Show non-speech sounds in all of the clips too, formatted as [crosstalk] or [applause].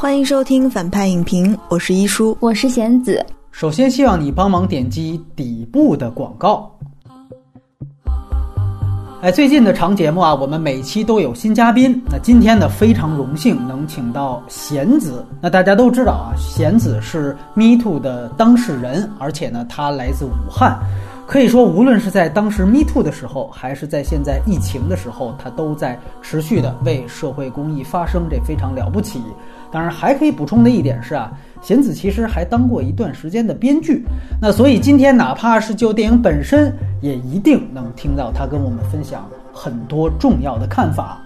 欢迎收听反派影评，我是一叔，我是贤子。首先，希望你帮忙点击底部的广告。哎，最近的长节目啊，我们每期都有新嘉宾。那今天呢，非常荣幸能请到贤子。那大家都知道啊，贤子是 Me Too 的当事人，而且呢，他来自武汉。可以说，无论是在当时 Me Too 的时候，还是在现在疫情的时候，他都在持续的为社会公益发声，这非常了不起。当然，还可以补充的一点是啊，贤子其实还当过一段时间的编剧。那所以今天哪怕是就电影本身，也一定能听到他跟我们分享很多重要的看法。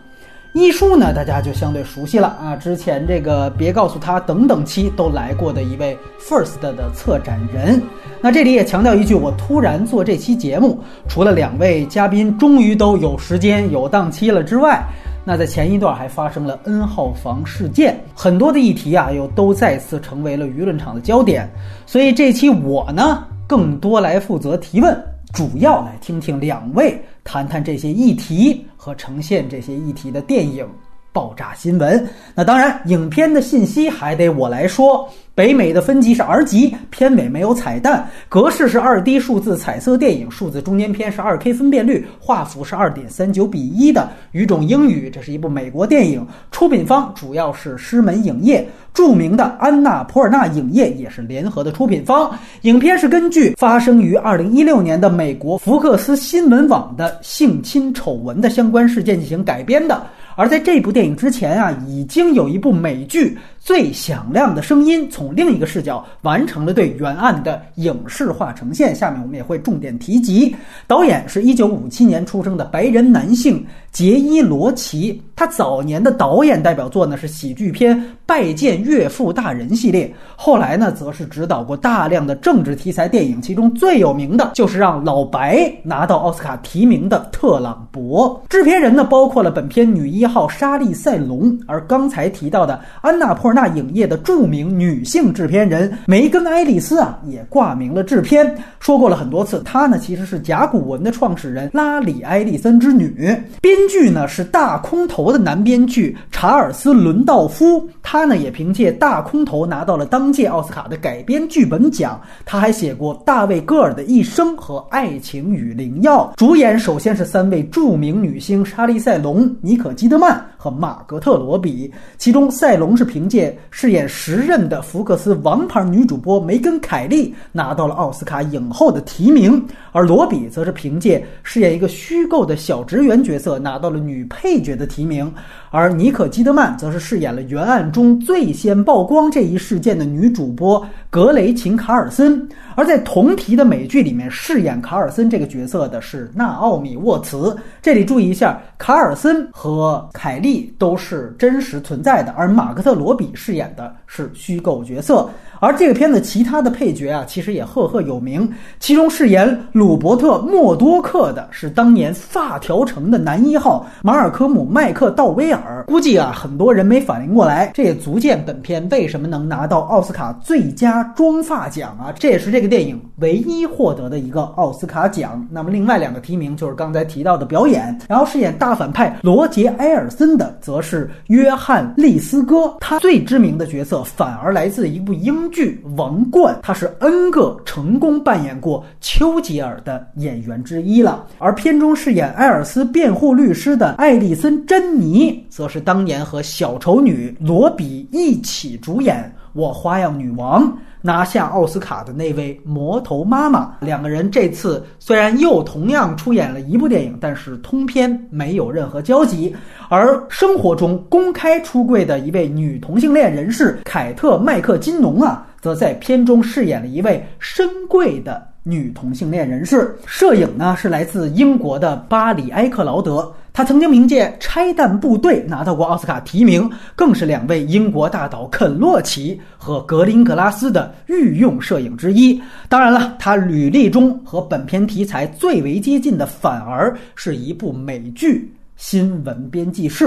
艺术呢，大家就相对熟悉了啊，之前这个别告诉他等等期都来过的一位 First 的策展人。那这里也强调一句，我突然做这期节目，除了两位嘉宾终于都有时间有档期了之外。那在前一段还发生了 N 号房事件，很多的议题啊，又都再次成为了舆论场的焦点。所以这期我呢，更多来负责提问，主要来听听两位谈谈这些议题和呈现这些议题的电影。爆炸新闻。那当然，影片的信息还得我来说。北美的分级是 R 级，片尾没有彩蛋，格式是二 D 数字彩色电影，数字中间片是二 K 分辨率，画幅是二点三九比一的语种英语。这是一部美国电影，出品方主要是狮门影业，著名的安娜普尔纳影业也是联合的出品方。影片是根据发生于二零一六年的美国福克斯新闻网的性侵丑闻的相关事件进行改编的。而在这部电影之前啊，已经有一部美剧。最响亮的声音从另一个视角完成了对原案的影视化呈现。下面我们也会重点提及，导演是一九五七年出生的白人男性杰伊·罗奇。他早年的导演代表作呢是喜剧片《拜见岳父大人》系列，后来呢则是指导过大量的政治题材电影，其中最有名的就是让老白拿到奥斯卡提名的《特朗博》。制片人呢包括了本片女一号莎莉·赛隆，而刚才提到的安娜·普那影业的著名女性制片人梅根·爱丽丝啊，也挂名了制片。说过了很多次，她呢其实是甲骨文的创始人拉里·埃利森之女。编剧呢是大空头的男编剧查尔斯·伦道夫，他呢也凭借大空头拿到了当届奥斯卡的改编剧本奖。他还写过大卫·戈尔的一生和《爱情与灵药》。主演首先是三位著名女星莎莉·赛隆、妮可·基德曼和玛格特·罗比，其中赛隆是凭借。饰演时任的福克斯王牌女主播梅根·凯利拿到了奥斯卡影后的提名，而罗比则是凭借饰演一个虚构的小职员角色拿到了女配角的提名，而妮可·基德曼则是饰演了原案中最先曝光这一事件的女主播格雷琴·卡尔森。而在同题的美剧里面饰演卡尔森这个角色的是纳奥米·沃茨。这里注意一下，卡尔森和凯利都是真实存在的，而马克特·罗比饰演的是虚构角色。而这个片子其他的配角啊，其实也赫赫有名。其中饰演鲁伯特·默多克的是当年发条城的男一号马尔科姆·麦克道威尔。估计啊，很多人没反应过来，这也足见本片为什么能拿到奥斯卡最佳妆发奖啊！这也是这电影唯一获得的一个奥斯卡奖。那么另外两个提名就是刚才提到的表演，然后饰演大反派罗杰·埃尔森的则是约翰·利斯哥。他最知名的角色反而来自一部英。剧《王冠》，他是 N 个成功扮演过丘吉尔的演员之一了。而片中饰演埃尔斯辩护律师的艾丽森·珍妮，则是当年和小丑女罗比一起主演《我花样女王》。拿下奥斯卡的那位魔头妈妈，两个人这次虽然又同样出演了一部电影，但是通篇没有任何交集。而生活中公开出柜的一位女同性恋人士凯特·麦克金农啊，则在片中饰演了一位深贵的。女同性恋人士，摄影呢是来自英国的巴里埃克劳德，他曾经凭借《拆弹部队》拿到过奥斯卡提名，更是两位英国大导肯洛奇和格林格拉斯的御用摄影之一。当然了，他履历中和本片题材最为接近的，反而是一部美剧《新闻编辑室》。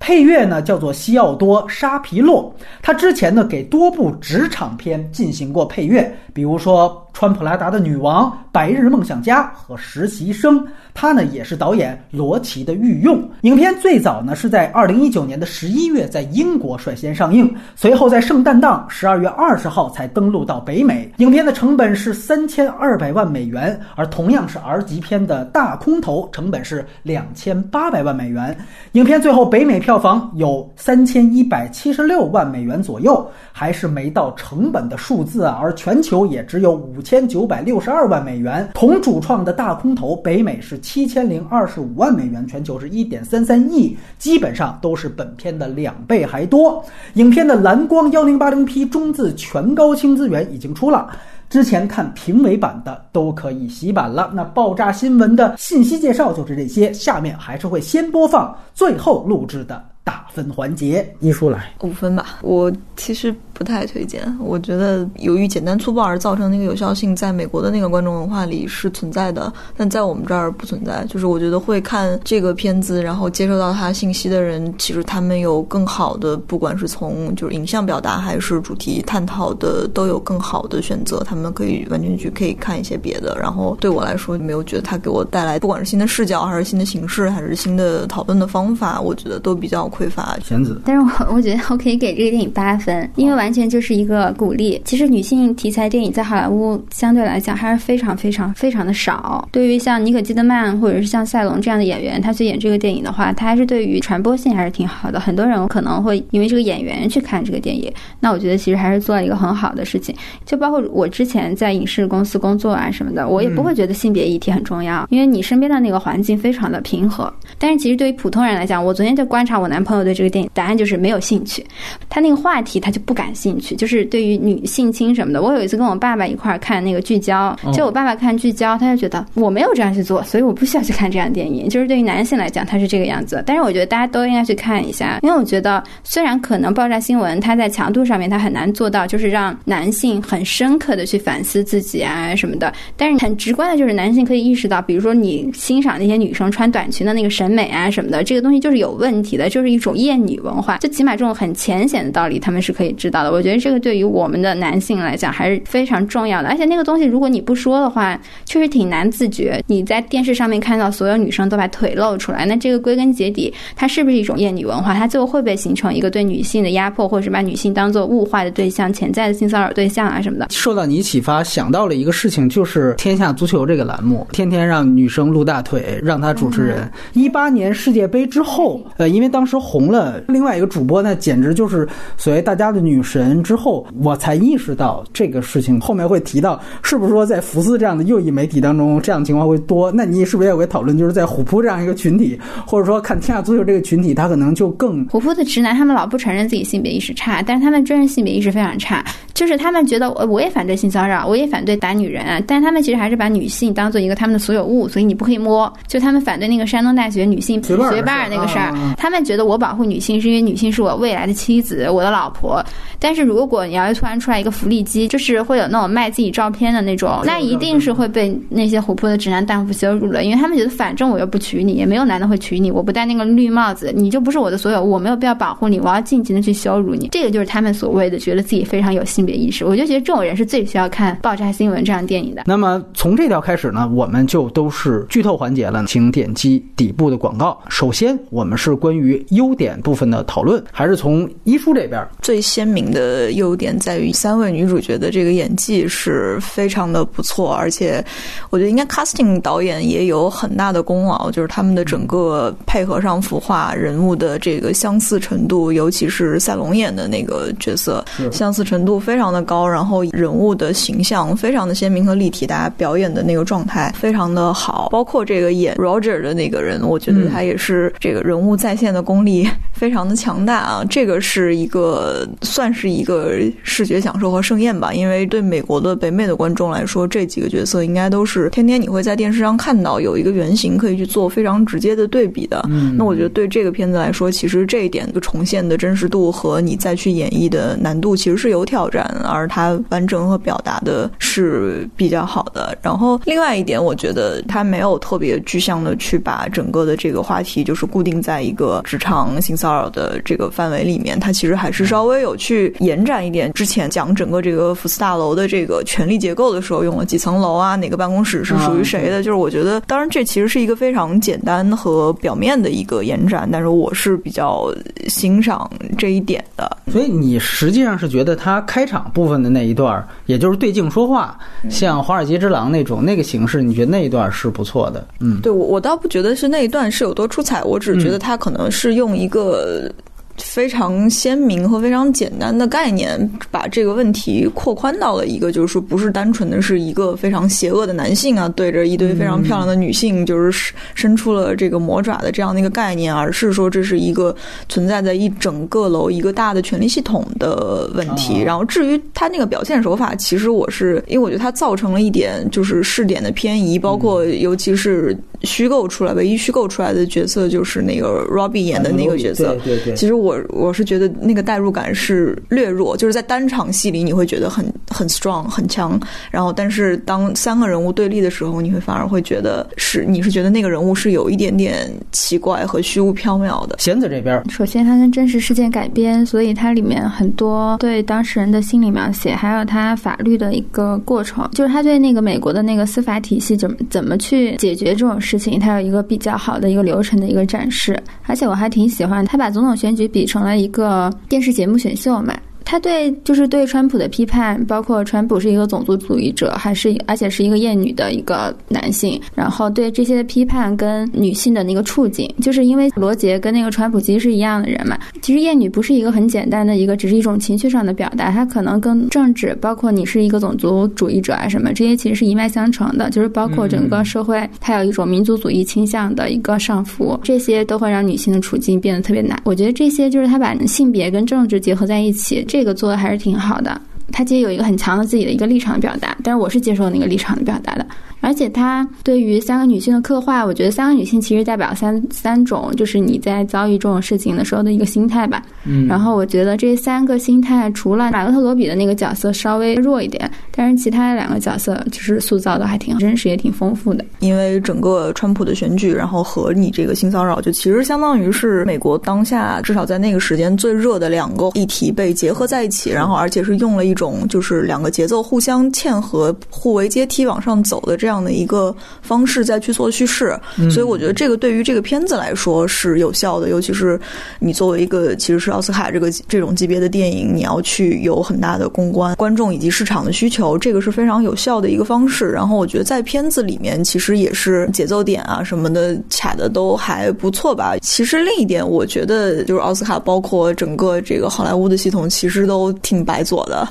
配乐呢叫做西奥多·沙皮洛，他之前呢给多部职场片进行过配乐，比如说《穿普拉达的女王》《白日梦想家》和《实习生》。他呢也是导演罗奇的御用。影片最早呢是在二零一九年的十一月在英国率先上映，随后在圣诞档十二月二十号才登陆到北美。影片的成本是三千二百万美元，而同样是 R 级片的《大空头》成本是两千八百万美元。影片最后北美票房有三千一百七十六万美元左右，还是没到成本的数字啊。而全球也只有五千九百六十二万美元。同主创的《大空头》北美是。七千零二十五万美元，全球是一点三三亿，基本上都是本片的两倍还多。影片的蓝光幺零八零 P 中字全高清资源已经出了，之前看评委版的都可以洗版了。那爆炸新闻的信息介绍就是这些，下面还是会先播放最后录制的打分环节。一书来五分吧，我其实。不太推荐，我觉得由于简单粗暴而造成那个有效性，在美国的那个观众文化里是存在的，但在我们这儿不存在。就是我觉得会看这个片子，然后接受到它信息的人，其实他们有更好的，不管是从就是影像表达还是主题探讨的，都有更好的选择。他们可以完全去可以看一些别的。然后对我来说，没有觉得它给我带来，不管是新的视角，还是新的形式，还是新的讨论的方法，我觉得都比较匮乏。选子，但是我我觉得我可以给这个电影八分，因为完。全就是一个鼓励。其实女性题材电影在好莱坞相对来讲还是非常非常非常的少。对于像妮可基德曼或者是像赛隆这样的演员，他去演这个电影的话，他还是对于传播性还是挺好的。很多人可能会因为这个演员去看这个电影。那我觉得其实还是做了一个很好的事情。就包括我之前在影视公司工作啊什么的，我也不会觉得性别议题很重要，因为你身边的那个环境非常的平和。但是其实对于普通人来讲，我昨天就观察我男朋友对这个电影，答案就是没有兴趣。他那个话题他就不感。兴趣就是对于女性侵什么的，我有一次跟我爸爸一块儿看那个聚焦，就我爸爸看聚焦，他就觉得我没有这样去做，所以我不需要去看这样的电影。就是对于男性来讲，他是这个样子。但是我觉得大家都应该去看一下，因为我觉得虽然可能爆炸新闻它在强度上面它很难做到，就是让男性很深刻的去反思自己啊什么的，但是很直观的就是男性可以意识到，比如说你欣赏那些女生穿短裙的那个审美啊什么的，这个东西就是有问题的，就是一种厌女文化。就起码这种很浅显的道理，他们是可以知道的。我觉得这个对于我们的男性来讲还是非常重要的，而且那个东西如果你不说的话，确实挺难自觉。你在电视上面看到所有女生都把腿露出来，那这个归根结底，它是不是一种厌女文化？它最后会不会形成一个对女性的压迫，或者是把女性当做物化的对象、潜在的性骚扰对象啊什么的？受到你启发，想到了一个事情，就是《天下足球》这个栏目，天天让女生露大腿，让她主持人。一八年世界杯之后，呃，因为当时红了，另外一个主播那，简直就是所谓大家的女神。之后，我才意识到这个事情后面会提到，是不是说在福斯这样的右翼媒体当中，这样的情况会多？那你是不是也会讨论，就是在虎扑这样一个群体，或者说看天下足球这个群体，他可能就更虎扑的直男，他们老不承认自己性别意识差，但是他们真实性别意识非常差，就是他们觉得我我也反对性骚扰，我也反对打女人，但他们其实还是把女性当做一个他们的所有物，所以你不可以摸。就他们反对那个山东大学女性学霸那个事儿，他们觉得我保护女性是因为女性是我未来的妻子，我的老婆。但是如果你要是突然出来一个福利机，就是会有那种卖自己照片的那种，那一定是会被那些活泼的直男荡妇羞辱了，因为他们觉得反正我又不娶你，也没有男的会娶你，我不戴那个绿帽子，你就不是我的所有，我没有必要保护你，我要尽情的去羞辱你，这个就是他们所谓的觉得自己非常有性别意识。我就觉得这种人是最需要看爆炸新闻这样电影的。那么从这条开始呢，我们就都是剧透环节了，请点击底部的广告。首先，我们是关于优点部分的讨论，还是从一书这边最鲜明的。优点在于三位女主角的这个演技是非常的不错，而且我觉得应该 casting 导演也有很大的功劳，就是他们的整个配合上孵化人物的这个相似程度，尤其是赛龙演的那个角色，相似程度非常的高，然后人物的形象非常的鲜明和立体，大家表演的那个状态非常的好，包括这个演 Roger 的那个人，我觉得他也是这个人物在线的功力非常的强大啊，这个是一个算是一个。呃，视觉享受和盛宴吧，因为对美国的北美的观众来说，这几个角色应该都是天天你会在电视上看到，有一个原型可以去做非常直接的对比的。嗯，那我觉得对这个片子来说，其实这一点的重现的真实度和你再去演绎的难度其实是有挑战，而它完整和表达的是比较好的。然后另外一点，我觉得它没有特别具象的去把整个的这个话题就是固定在一个职场场性骚扰的这个范围里面，它其实还是稍微有去延展一点。之前讲整个这个福斯大楼的这个权力结构的时候，用了几层楼啊，哪个办公室是属于谁的？就是我觉得，当然这其实是一个非常简单和表面的一个延展，但是我是比较欣赏这一点的。所以你实际上是觉得他开场部分的那一段，也就是对镜说话，像《华尔街之狼》那种那个形式，你觉得那一段是不错的？嗯，对我我倒不觉得是那一段是有多出彩，我只觉得他可能是用用一个。非常鲜明和非常简单的概念，把这个问题扩宽到了一个，就是说不是单纯的是一个非常邪恶的男性啊，对着一堆非常漂亮的女性，就是伸出了这个魔爪的这样的一个概念，而是说这是一个存在在一整个楼一个大的权力系统的问题。然后至于他那个表现手法，其实我是因为我觉得它造成了一点就是视点的偏移，包括尤其是虚构出来唯一虚构出来的角色就是那个 Robbie 演的那个角色，对对，其实我。我我是觉得那个代入感是略弱，就是在单场戏里你会觉得很很 strong 很强，然后但是当三个人物对立的时候，你会反而会觉得是你是觉得那个人物是有一点点奇怪和虚无缥缈的。弦子这边，首先它跟真实事件改编，所以它里面很多对当事人的心理描写，还有他法律的一个过程，就是他对那个美国的那个司法体系怎么怎么去解决这种事情，它有一个比较好的一个流程的一个展示。而且我还挺喜欢他把总统选举比。比成了一个电视节目选秀嘛。他对就是对川普的批判，包括川普是一个种族主义者，还是而且是一个厌女的一个男性，然后对这些的批判跟女性的那个处境，就是因为罗杰跟那个川普其实是一样的人嘛。其实厌女不是一个很简单的一个，只是一种情绪上的表达，它可能跟政治，包括你是一个种族主义者啊什么，这些其实是一脉相承的，就是包括整个社会它有一种民族主义倾向的一个上浮，这些都会让女性的处境变得特别难。我觉得这些就是他把性别跟政治结合在一起，这。这个做的还是挺好的，他其实有一个很强的自己的一个立场表达，但是我是接受那个立场的表达的。而且他对于三个女性的刻画，我觉得三个女性其实代表三三种，就是你在遭遇这种事情的时候的一个心态吧。嗯。然后我觉得这三个心态，除了马格特罗比的那个角色稍微弱一点，但是其他的两个角色就是塑造的还挺真实，也挺丰富的。因为整个川普的选举，然后和你这个性骚扰，就其实相当于是美国当下至少在那个时间最热的两个议题被结合在一起，然后而且是用了一种就是两个节奏互相嵌合、互为阶梯往上走的这。这样的一个方式再去做叙事，所以我觉得这个对于这个片子来说是有效的。尤其是你作为一个其实是奥斯卡这个这种级别的电影，你要去有很大的公关、观众以及市场的需求，这个是非常有效的一个方式。然后我觉得在片子里面其实也是节奏点啊什么的卡的都还不错吧。其实另一点，我觉得就是奥斯卡包括整个这个好莱坞的系统其实都挺白左的，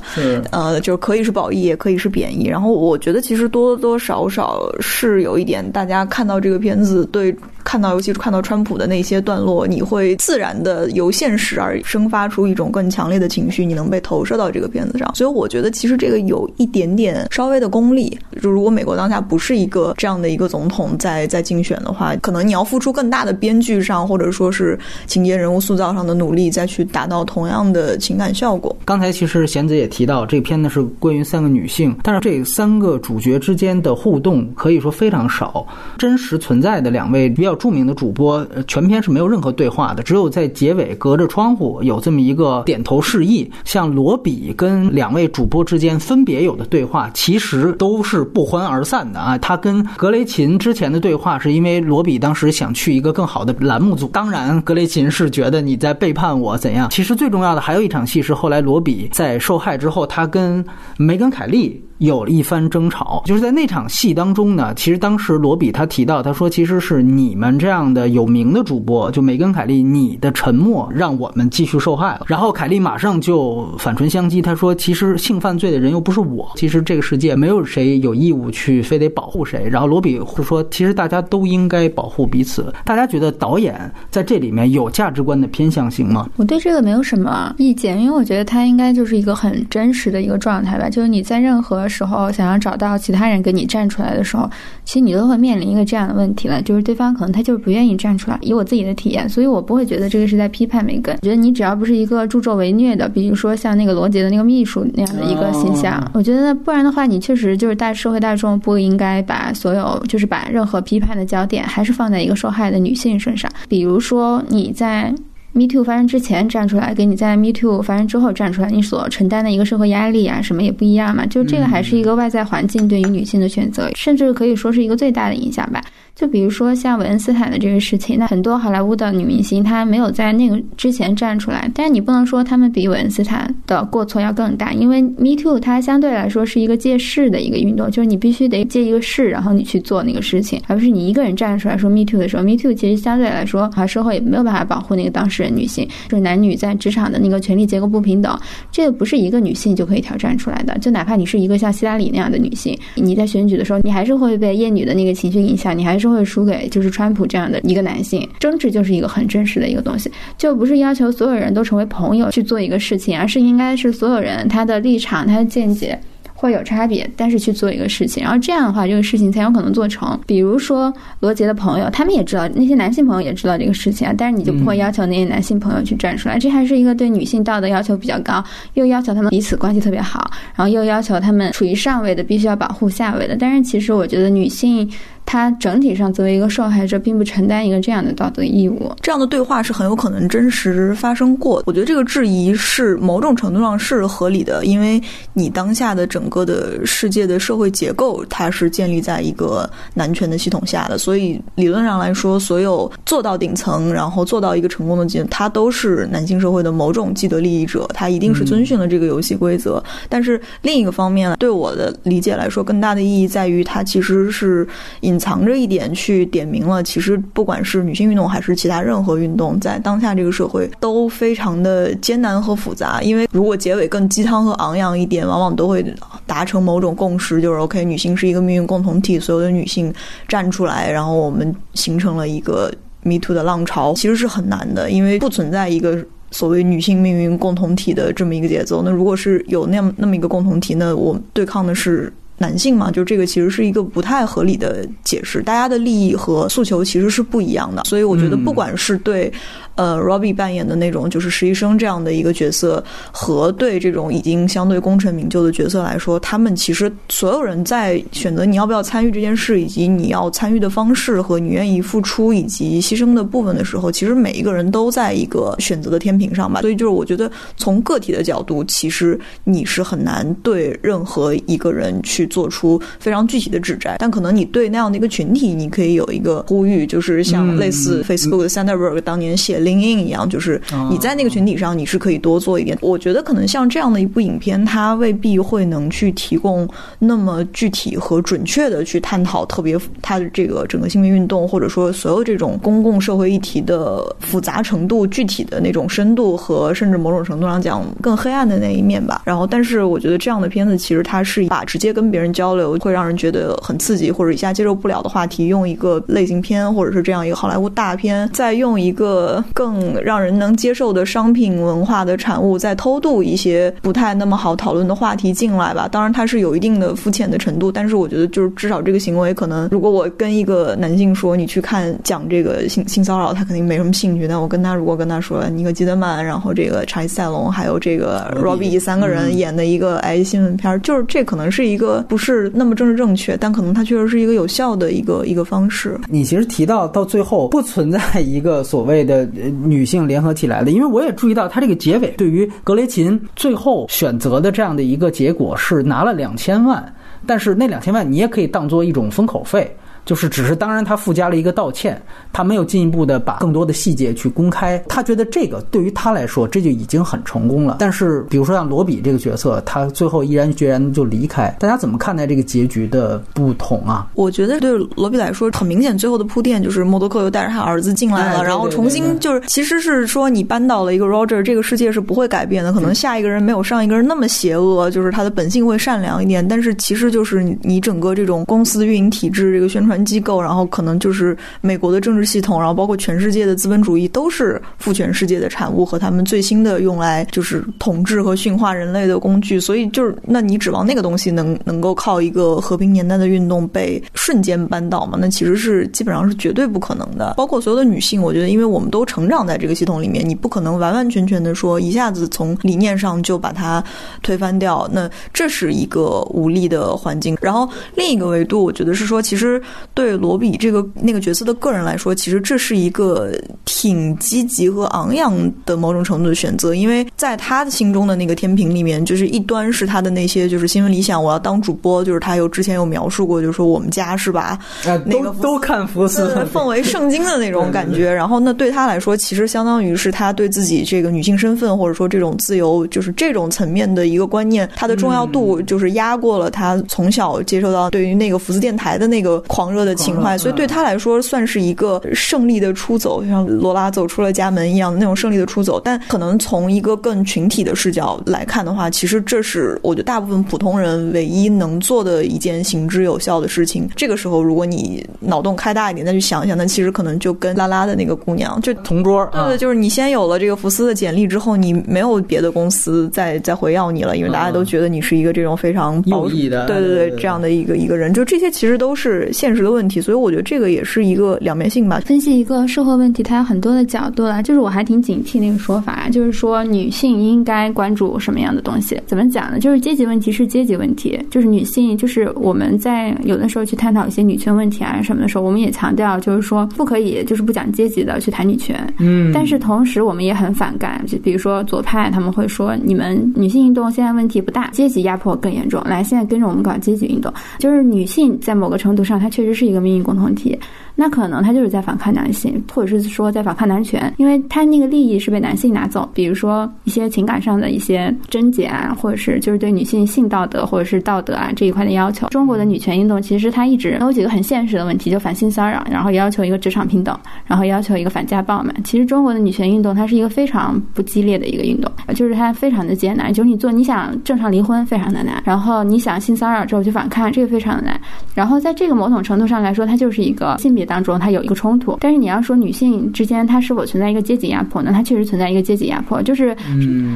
呃，就是可以是褒义，也可以是贬义。然后我觉得其实多多少。多少是有一点，大家看到这个片子对。看到，尤其是看到川普的那些段落，你会自然的由现实而生发出一种更强烈的情绪，你能被投射到这个片子上。所以我觉得，其实这个有一点点稍微的功利。就如果美国当下不是一个这样的一个总统在在竞选的话，可能你要付出更大的编剧上或者说是情节人物塑造上的努力，再去达到同样的情感效果。刚才其实贤子也提到，这片呢是关于三个女性，但是这三个主角之间的互动可以说非常少，真实存在的两位比较。著名的主播，全篇是没有任何对话的，只有在结尾隔着窗户有这么一个点头示意。像罗比跟两位主播之间分别有的对话，其实都是不欢而散的啊。他跟格雷琴之前的对话，是因为罗比当时想去一个更好的栏目组，当然格雷琴是觉得你在背叛我怎样。其实最重要的还有一场戏是后来罗比在受害之后，他跟梅根凯利。有了一番争吵，就是在那场戏当中呢。其实当时罗比他提到，他说其实是你们这样的有名的主播，就梅根凯利，你的沉默让我们继续受害了。然后凯利马上就反唇相讥，他说其实性犯罪的人又不是我，其实这个世界没有谁有义务去非得保护谁。然后罗比会说，其实大家都应该保护彼此。大家觉得导演在这里面有价值观的偏向性吗？我对这个没有什么意见，因为我觉得他应该就是一个很真实的一个状态吧，就是你在任何。时候想要找到其他人跟你站出来的时候，其实你都会面临一个这样的问题了，就是对方可能他就是不愿意站出来。以我自己的体验，所以我不会觉得这个是在批判梅根。我觉得你只要不是一个助纣为虐的，比如说像那个罗杰的那个秘书那样的一个形象，我觉得不然的话，你确实就是大社会大众不应该把所有就是把任何批判的焦点还是放在一个受害的女性身上。比如说你在。Me Too 发生之前站出来，跟你在 Me Too 发生之后站出来，你所承担的一个社会压力啊，什么也不一样嘛。就这个还是一个外在环境对于女性的选择，甚至可以说是一个最大的影响吧。就比如说像韦恩斯坦的这个事情，那很多好莱坞的女明星她没有在那个之前站出来，但是你不能说她们比韦恩斯坦的过错要更大，因为 Me Too 它相对来说是一个借势的一个运动，就是你必须得借一个势，然后你去做那个事情，而不是你一个人站出来说 Me Too 的时候，Me Too 其实相对来说啊，社会也没有办法保护那个当事人女性，就是男女在职场的那个权利结构不平等，这个不是一个女性就可以挑战出来的，就哪怕你是一个像希拉里那样的女性，你在选举的时候，你还是会被厌女的那个情绪影响，你还是都会输给就是川普这样的一个男性。争执就是一个很真实的一个东西，就不是要求所有人都成为朋友去做一个事情，而是应该是所有人他的立场、他的见解。会有差别，但是去做一个事情，然后这样的话，这个事情才有可能做成。比如说罗杰的朋友，他们也知道，那些男性朋友也知道这个事情啊，但是你就不会要求那些男性朋友去站出来，这还是一个对女性道德要求比较高，又要求他们彼此关系特别好，然后又要求他们处于上位的必须要保护下位的。但是其实我觉得女性。他整体上作为一个受害者，并不承担一个这样的道德义务。这样的对话是很有可能真实发生过。我觉得这个质疑是某种程度上是合理的，因为你当下的整个的世界的社会结构，它是建立在一个男权的系统下的，所以理论上来说，所有做到顶层，然后做到一个成功的阶，他都是男性社会的某种既得利益者，他一定是遵循了这个游戏规则。但是另一个方面，对我的理解来说，更大的意义在于，它其实是隐。藏着一点去点明了，其实不管是女性运动还是其他任何运动，在当下这个社会都非常的艰难和复杂。因为如果结尾更鸡汤和昂扬一点，往往都会达成某种共识，就是 OK，女性是一个命运共同体，所有的女性站出来，然后我们形成了一个 Me Too 的浪潮，其实是很难的，因为不存在一个所谓女性命运共同体的这么一个节奏。那如果是有那么那么一个共同体，那我对抗的是。男性嘛，就这个其实是一个不太合理的解释，大家的利益和诉求其实是不一样的，所以我觉得不管是对。呃，Robbie 扮演的那种就是实习生这样的一个角色，和对这种已经相对功成名就的角色来说，他们其实所有人在选择你要不要参与这件事，以及你要参与的方式和你愿意付出以及牺牲的部分的时候，其实每一个人都在一个选择的天平上吧。所以就是我觉得从个体的角度，其实你是很难对任何一个人去做出非常具体的指摘，但可能你对那样的一个群体，你可以有一个呼吁，就是像类似 Facebook 的 Sandberg 当年写。林荫一样，就是你在那个群体上，你是可以多做一点。我觉得可能像这样的一部影片，它未必会能去提供那么具体和准确的去探讨特别它的这个整个性别运动，或者说所有这种公共社会议题的复杂程度、具体的那种深度和甚至某种程度上讲更黑暗的那一面吧。然后，但是我觉得这样的片子其实它是把直接跟别人交流会让人觉得很刺激或者一下接受不了的话题，用一个类型片或者是这样一个好莱坞大片，再用一个。更让人能接受的商品文化的产物，再偷渡一些不太那么好讨论的话题进来吧。当然，它是有一定的肤浅的程度，但是我觉得就是至少这个行为可能，如果我跟一个男性说你去看讲这个性性骚扰，他肯定没什么兴趣。但我跟他如果跟他说尼克基德曼，然后这个查理塞隆，还有这个 Robbie 三个人演的一个哎新闻片，就是这可能是一个不是那么政治正确，但可能它确实是一个有效的一个一个方式。你其实提到到最后不存在一个所谓的。女性联合起来的，因为我也注意到，他这个结尾对于格雷琴最后选择的这样的一个结果是拿了两千万，但是那两千万你也可以当做一种封口费。就是，只是当然，他附加了一个道歉，他没有进一步的把更多的细节去公开。他觉得这个对于他来说，这就已经很成功了。但是，比如说像罗比这个角色，他最后毅然决然就离开。大家怎么看待这个结局的不同啊？我觉得对罗比来说，很明显，最后的铺垫就是默多克又带着他儿子进来了，然后重新就是，其实是说你扳倒了一个 Roger，这个世界是不会改变的。可能下一个人没有上一个人那么邪恶，就是他的本性会善良一点。但是，其实就是你整个这种公司运营体制，这个宣传。机构，然后可能就是美国的政治系统，然后包括全世界的资本主义，都是父权世界的产物和他们最新的用来就是统治和驯化人类的工具。所以就是，那你指望那个东西能能够靠一个和平年代的运动被瞬间扳倒吗？那其实是基本上是绝对不可能的。包括所有的女性，我觉得，因为我们都成长在这个系统里面，你不可能完完全全的说一下子从理念上就把它推翻掉。那这是一个无力的环境。然后另一个维度，我觉得是说，其实。对罗比这个那个角色的个人来说，其实这是一个挺积极和昂扬的某种程度的选择，因为在他的心中的那个天平里面，就是一端是他的那些就是新闻理想，我要当主播，就是他有之前有描述过，就是说我们家是吧，那个都看福斯奉为圣经的那种感觉。然后那对他来说，其实相当于是他对自己这个女性身份或者说这种自由，就是这种层面的一个观念，它的重要度就是压过了他从小接受到对于那个福斯电台的那个狂热的情怀，所以对他来说算是一个胜利的出走，像罗拉走出了家门一样的那种胜利的出走。但可能从一个更群体的视角来看的话，其实这是我觉得大部分普通人唯一能做的一件行之有效的事情。这个时候，如果你脑洞开大一点，再去想一想，那其实可能就跟拉拉的那个姑娘就同桌，对对，就是你先有了这个福斯的简历之后，你没有别的公司再再回要你了，因为大家都觉得你是一个这种非常有意的，对对对，这样的一个一个人，就这些其实都是现实的问题，所以我觉得这个也是一个两面性吧。分析一个社会问题，它有很多的角度啦，就是我还挺警惕那个说法，就是说女性应该关注什么样的东西？怎么讲呢？就是阶级问题是阶级问题，就是女性，就是我们在有的时候去探讨一些女权问题啊什么的时候，我们也强调就是说不可以就是不讲阶级的去谈女权，嗯，但是同时我们也很反感，就比如说左派他们会说你们女性运动现在问题不大，阶级压迫更严重，来现在跟着我们搞阶级运动，就是女性在某个程度上她确实是一个命运共同体。那可能他就是在反抗男性，或者是说在反抗男权，因为他那个利益是被男性拿走。比如说一些情感上的一些贞洁啊，或者是就是对女性性道德或者是道德啊这一块的要求。中国的女权运动其实它一直有几个很现实的问题，就反性骚扰，然后要求一个职场平等，然后要求一个反家暴嘛。其实中国的女权运动它是一个非常不激烈的一个运动，就是它非常的艰难。就是你做你想正常离婚非常的难，然后你想性骚扰之后去反抗这个非常的难。然后在这个某种程度上来说，它就是一个性别。当中它有一个冲突，但是你要说女性之间它是否存在一个阶级压迫呢？它确实存在一个阶级压迫，就是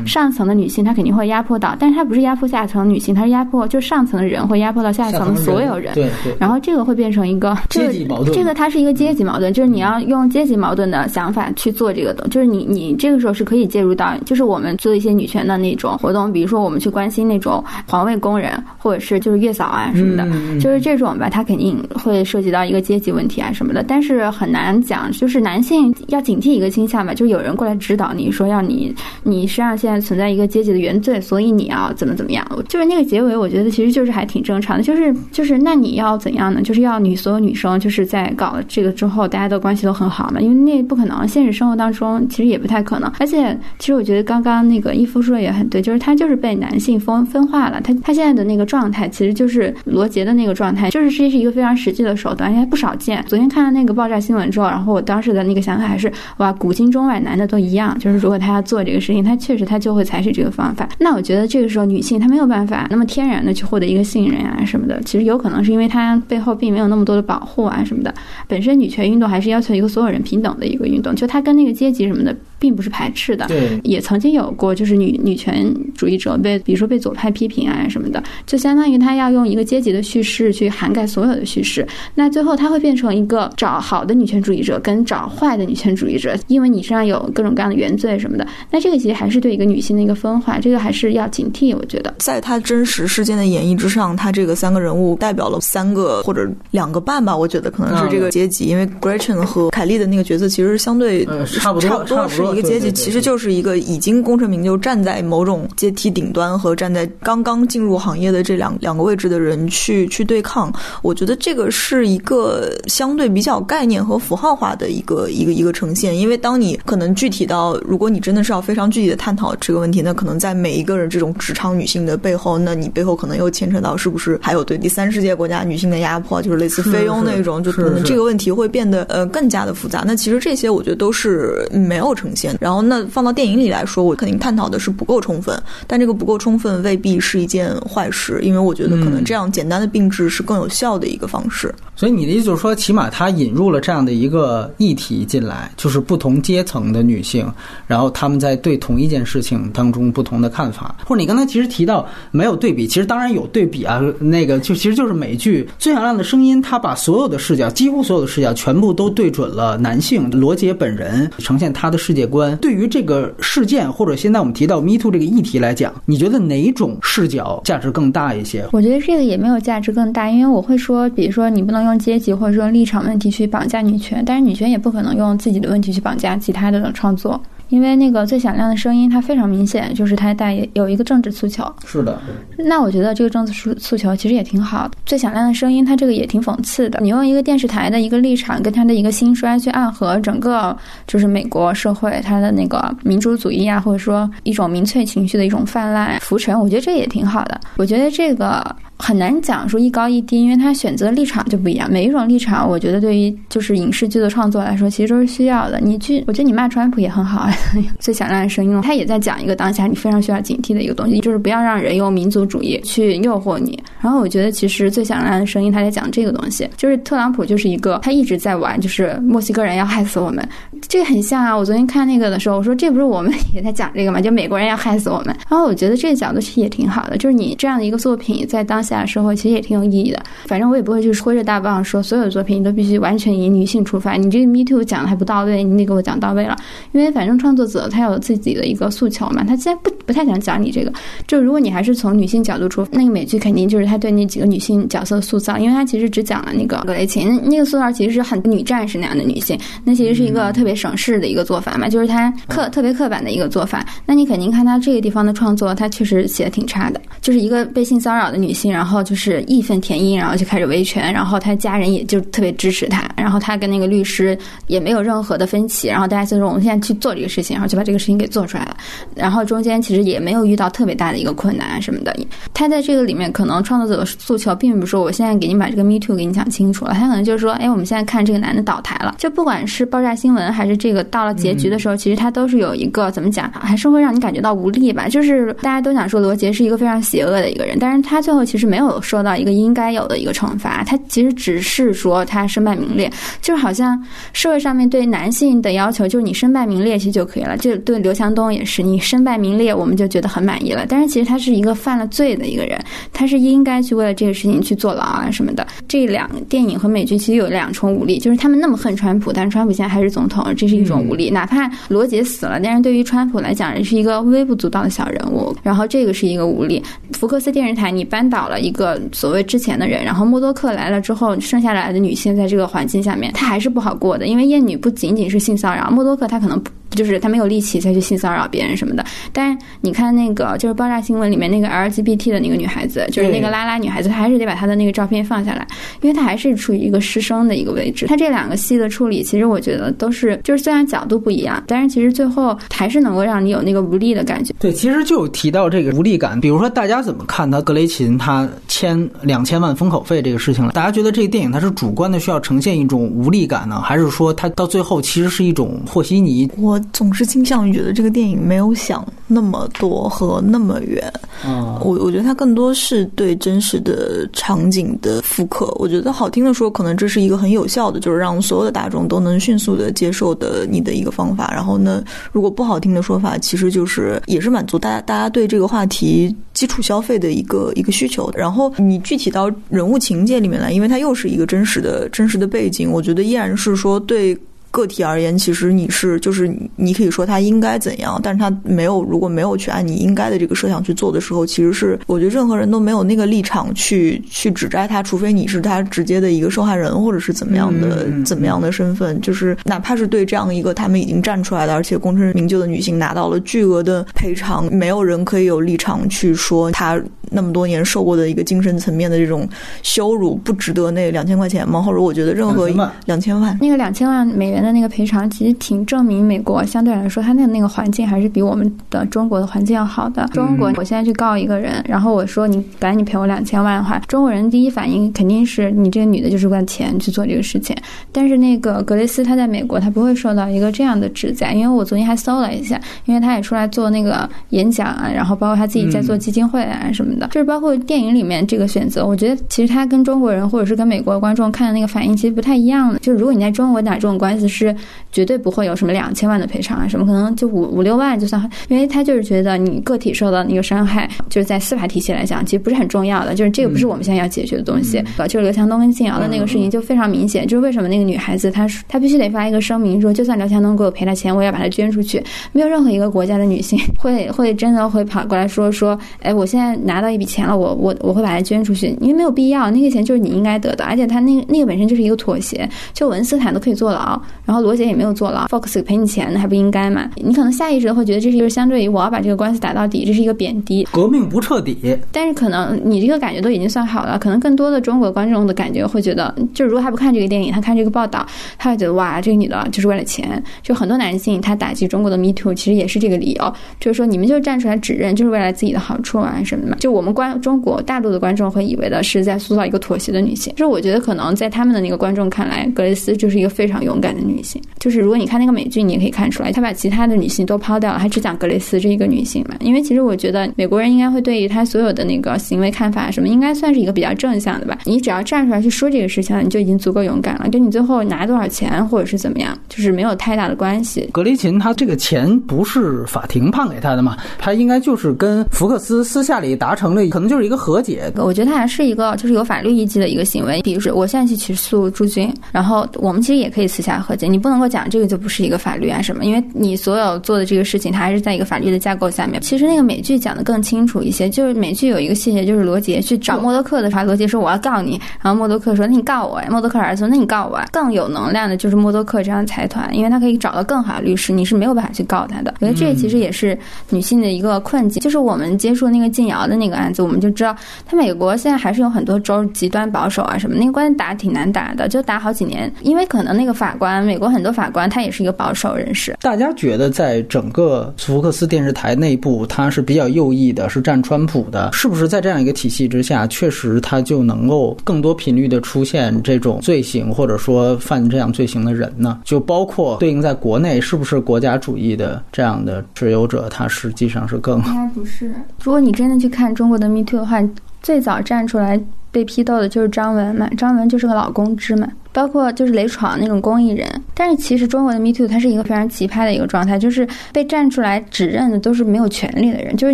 上层的女性她肯定会压迫到，但是她不是压迫下层女性，她是压迫就上层的人会压迫到下层的所有人。对对。然后这个会变成一个阶级矛盾，这个它是一个阶级矛盾，就是你要用阶级矛盾的想法去做这个的，就是你你这个时候是可以介入到，就是我们做一些女权的那种活动，比如说我们去关心那种环卫工人，或者是就是月嫂啊什么的，就是这种吧，它肯定会会涉及到一个阶级问题啊什么的，但是很难讲，就是男性要警惕一个倾向吧，就有人过来指导你说要你，你实际上现在存在一个阶级的原罪，所以你要怎么怎么样。就是那个结尾，我觉得其实就是还挺正常的，就是就是那你要怎样呢？就是要你所有女生就是在搞了这个之后，大家的关系都很好嘛，因为那不可能，现实生活当中其实也不太可能。而且其实我觉得刚刚那个伊夫说的也很对，就是他就是被男性分分化了，他他现在的那个状态其实就是罗杰的那个状态，就是这是一个非常实际的手段，因为不少见。昨天看了那个爆炸新闻之后，然后我当时的那个想法还是哇，古今中外男的都一样，就是如果他要做这个事情，他确实他就会采取这个方法。那我觉得这个时候女性她没有办法那么天然的去获得一个信任啊什么的，其实有可能是因为她背后并没有那么多的保护啊什么的。本身女权运动还是要求一个所有人平等的一个运动，就它跟那个阶级什么的并不是排斥的。对，也曾经有过就是女女权主义者被比如说被左派批评啊什么的，就相当于他要用一个阶级的叙事去涵盖所有的叙事，那最后他会变成一个找好的女权主义者跟找坏的女权主义者，因为你身上有各种各样的原罪什么的。那这个其实还是对一个女性的一个分化，这个还是要警惕。我觉得，在他真实事件的演绎之上，他这个三个人物代表了三个或者两个半吧，我觉得可能是这个阶级。因为 Gretchen 和凯莉的那个角色其实相对差不多，差不多是一个阶级，其实就是一个已经功成名就，站在某种阶梯顶端和站在刚刚进入行业的这两两个位置的人去去对抗。我觉得这个是一个相对比较概念和符号化的一个一个一个呈现。因为当你可能具体到，如果你真的是要非常具体的探讨这个问题，那可能在每一个人这种职场女性的背后，那你背后可能又牵扯到是不是还有对第三世界国家女性的压迫，就是类似菲佣那种，就可能这个问题会变得呃更加的复杂。那其实这些我觉得都是没有呈现。然后那放到电影里来说，我肯定探讨的是不够充分，但这个不够充分未必是一件坏事，因为我觉得可能这样简单的并置是更有效的一个方式。所以你的意思就是说，起码他引入了这样的一个议题进来，就是不同阶层的女性，然后他们在对同一件事情当中不同的看法。或者你刚才其实提到没有对比，其实当然有对比啊。那个就其实就是美剧《最响亮的声音》，他把所有的视角，几乎所有的视角全部都对准了男性罗杰本人，呈现他的世界观。对于这个事件，或者现在我们提到 Me Too 这个议题来讲，你觉得哪种视角价值更大一些？我觉得这个也没有价值更大，因为我会说，比如说你你不能用阶级或者说立场问题去绑架女权，但是女权也不可能用自己的问题去绑架其他的创作。因为那个最响亮的声音，它非常明显，就是它带有一个政治诉求。是的，那我觉得这个政治诉诉求其实也挺好的。最响亮的声音，它这个也挺讽刺的。你用一个电视台的一个立场，跟它的一个兴衰去暗合整个就是美国社会它的那个民主主义啊，或者说一种民粹情绪的一种泛滥浮沉，我觉得这也挺好的。我觉得这个。很难讲说一高一低，因为他选择立场就不一样。每一种立场，我觉得对于就是影视剧的创作来说，其实都是需要的。你去，我觉得你骂川普也很好啊，[laughs] 最响亮的声音，他也在讲一个当下你非常需要警惕的一个东西，就是不要让人用民族主义去诱惑你。然后我觉得其实最响亮的声音，他在讲这个东西，就是特朗普就是一个他一直在玩，就是墨西哥人要害死我们，这个很像啊。我昨天看那个的时候，我说这不是我们也在讲这个吗？就美国人要害死我们。然后我觉得这个角度其实也挺好的，就是你这样的一个作品在当下下。的社会其实也挺有意义的，反正我也不会去挥着大棒说所有的作品你都必须完全以女性出发。你这个 Me Too 讲的还不到位，你得给我讲到位了。因为反正创作者他有自己的一个诉求嘛，他现在不不太想讲你这个，就如果你还是从女性角度出，那个美剧肯定就是他对那几个女性角色塑造，因为他其实只讲了那个格雷琴，那个塑造其实是很女战士那样的女性，那其实是一个特别省事的一个做法嘛，就是他刻特别刻板的一个做法。那你肯定看他这个地方的创作，他确实写的挺差的，就是一个被性骚扰的女性。然后就是义愤填膺，然后就开始维权，然后他家人也就特别支持他，然后他跟那个律师也没有任何的分歧，然后大家就说我们现在去做这个事情，然后就把这个事情给做出来了。然后中间其实也没有遇到特别大的一个困难什么的。他在这个里面可能创作者的诉求并不是说我现在给你把这个 Me Too 给你讲清楚了，他可能就是说，哎，我们现在看这个男的倒台了，就不管是爆炸新闻还是这个到了结局的时候，其实他都是有一个怎么讲，还是会让你感觉到无力吧。就是大家都想说罗杰是一个非常邪恶的一个人，但是他最后其实。没有受到一个应该有的一个惩罚，他其实只是说他身败名裂，就是好像社会上面对男性的要求，就是你身败名裂其实就可以了。就对刘强东也是，你身败名裂，我们就觉得很满意了。但是其实他是一个犯了罪的一个人，他是应该去为了这个事情去坐牢啊什么的。这两电影和美剧其实有两重武力，就是他们那么恨川普，但是川普现在还是总统，这是一种武力。哪怕罗杰死了，但是对于川普来讲，是一个微不足道的小人物。然后这个是一个武力。福克斯电视台，你扳倒一个所谓之前的人，然后默多克来了之后，剩下来的女性在这个环境下面，她还是不好过的，因为厌女不仅仅是性骚扰，默多克她可能就是她没有力气再去性骚扰别人什么的。但你看那个就是爆炸新闻里面那个 LGBT 的那个女孩子，就是那个拉拉女孩子，她还是得把她的那个照片放下来，因为她还是处于一个师生的一个位置。她这两个戏的处理，其实我觉得都是就是虽然角度不一样，但是其实最后还是能够让你有那个无力的感觉。对，其实就提到这个无力感，比如说大家怎么看他格雷琴他。签两千万封口费这个事情了，大家觉得这个电影它是主观的需要呈现一种无力感呢，还是说它到最后其实是一种和稀泥？我总是倾向于觉得这个电影没有想那么多和那么远。嗯，我我觉得它更多是对真实的场景的复刻。我觉得好听的说，可能这是一个很有效的，就是让所有的大众都能迅速的接受的你的一个方法。然后呢，如果不好听的说法，其实就是也是满足大家大家对这个话题基础消费的一个一个需求。然后。你具体到人物情节里面来，因为它又是一个真实的真实的背景，我觉得依然是说对。个体而言，其实你是就是你可以说他应该怎样，但是他没有如果没有去按你应该的这个设想去做的时候，其实是我觉得任何人都没有那个立场去去指摘他，除非你是他直接的一个受害人或者是怎么样的怎么样的身份，就是哪怕是对这样一个他们已经站出来的而且功成名就的女性拿到了巨额的赔偿，没有人可以有立场去说他那么多年受过的一个精神层面的这种羞辱不值得那两千块钱吗？或者我觉得任何两千万那个两千万美元。的那个赔偿其实挺证明美国相对来说，它的那个环境还是比我们的中国的环境要好的。中国，我现在去告一个人，然后我说你赶紧赔我两千万的话，中国人第一反应肯定是你这个女的就是为了钱去做这个事情。但是那个格雷斯他在美国，他不会受到一个这样的指责，因为我昨天还搜了一下，因为他也出来做那个演讲啊，然后包括他自己在做基金会啊什么的，就是包括电影里面这个选择，我觉得其实他跟中国人或者是跟美国观众看的那个反应其实不太一样的。就是如果你在中国打这种官司。实绝对不会有什么两千万的赔偿啊什么，可能就五五六万就算，因为他就是觉得你个体受到那个伤害，就是在司法体系来讲，其实不是很重要的，就是这个不是我们现在要解决的东西。就是刘强东跟静瑶的那个事情就非常明显，就是为什么那个女孩子她她必须得发一个声明说，就算刘强东给我赔了钱，我也要把它捐出去。没有任何一个国家的女性 [laughs] 会会真的会跑过来说说，哎，我现在拿到一笔钱了，我我我会把它捐出去，因为没有必要，那个钱就是你应该得的，而且他那个那个本身就是一个妥协，就文斯坦都可以坐牢，然后罗杰也没有坐牢，Fox 赔你钱，那还不应该吗？你可能下意识的会觉得这是一个相对于我要把这个官司打到底，这是一个贬低，革命不彻底。但是可能你这个感觉都已经算好了，可能更多的中国观众的感觉会觉得，就如果他不看这个电影，他看这个报道，他会觉得哇，这个女的就是为了钱，就很多男性他打击中国的 Me Too，其实也是这个理由，就是说你们就站出来指认，就是为了自己的好处啊什么的。就我们观中国大陆的观众会以为的是在塑造一个妥协的女性，就是我觉得可能在他们的那个观众看来，格雷斯就是一个非常勇敢的女性。就是如果你看那个美剧，你也可以看出来，他把其他的女性都抛掉了，他只讲格雷斯这一个女性嘛。因为其实我觉得美国人应该会对于他所有的那个行为看法什么，应该算是一个比较正向的吧。你只要站出来去说这个事情，你就已经足够勇敢了。跟你最后拿多少钱或者是怎么样，就是没有太大的关系。格雷琴他这个钱不是法庭判给他的嘛？他应该就是跟福克斯私下里达成了，可能就是一个和解。我觉得他还是一个就是有法律依据的一个行为。比如说，我现在去起诉朱军，然后我们其实也可以私下和解。你不能够讲这个就不是一个法律啊什么，因为你所有做的这个事情，它还是在一个法律的架构下面。其实那个美剧讲的更清楚一些，就是美剧有一个细节，就是罗杰去找默多克的时候，罗杰说我要告你，然后默多克说那你告我呀。默多克儿子说那你告我。更有能量的就是默多克这样的财团，因为他可以找到更好的律师，你是没有办法去告他的。我觉得这其实也是女性的一个困境。就是我们接触那个静瑶的那个案子，我们就知道，他美国现在还是有很多州极端保守啊什么，那个官司打挺难打的，就打好几年。因为可能那个法官，美国很多法官他也是一个保守人士。大家觉得在整个福克斯电视台内部，他是比较右翼的，是站川普的，是不是在这样一个体系之下，确实他就能够更多频率的出现这种罪行，或者说犯这样罪行的人呢？就包括对应在国内，是不是国家主义的这样的持有者，他实际上是更应该不是。如果你真的去看中国的 Me Too 的话，最早站出来被批斗的就是张文嘛，张文就是个老公知嘛。包括就是雷闯那种公益人，但是其实中国的 Me Too 它是一个非常奇葩的一个状态，就是被站出来指认的都是没有权利的人，就是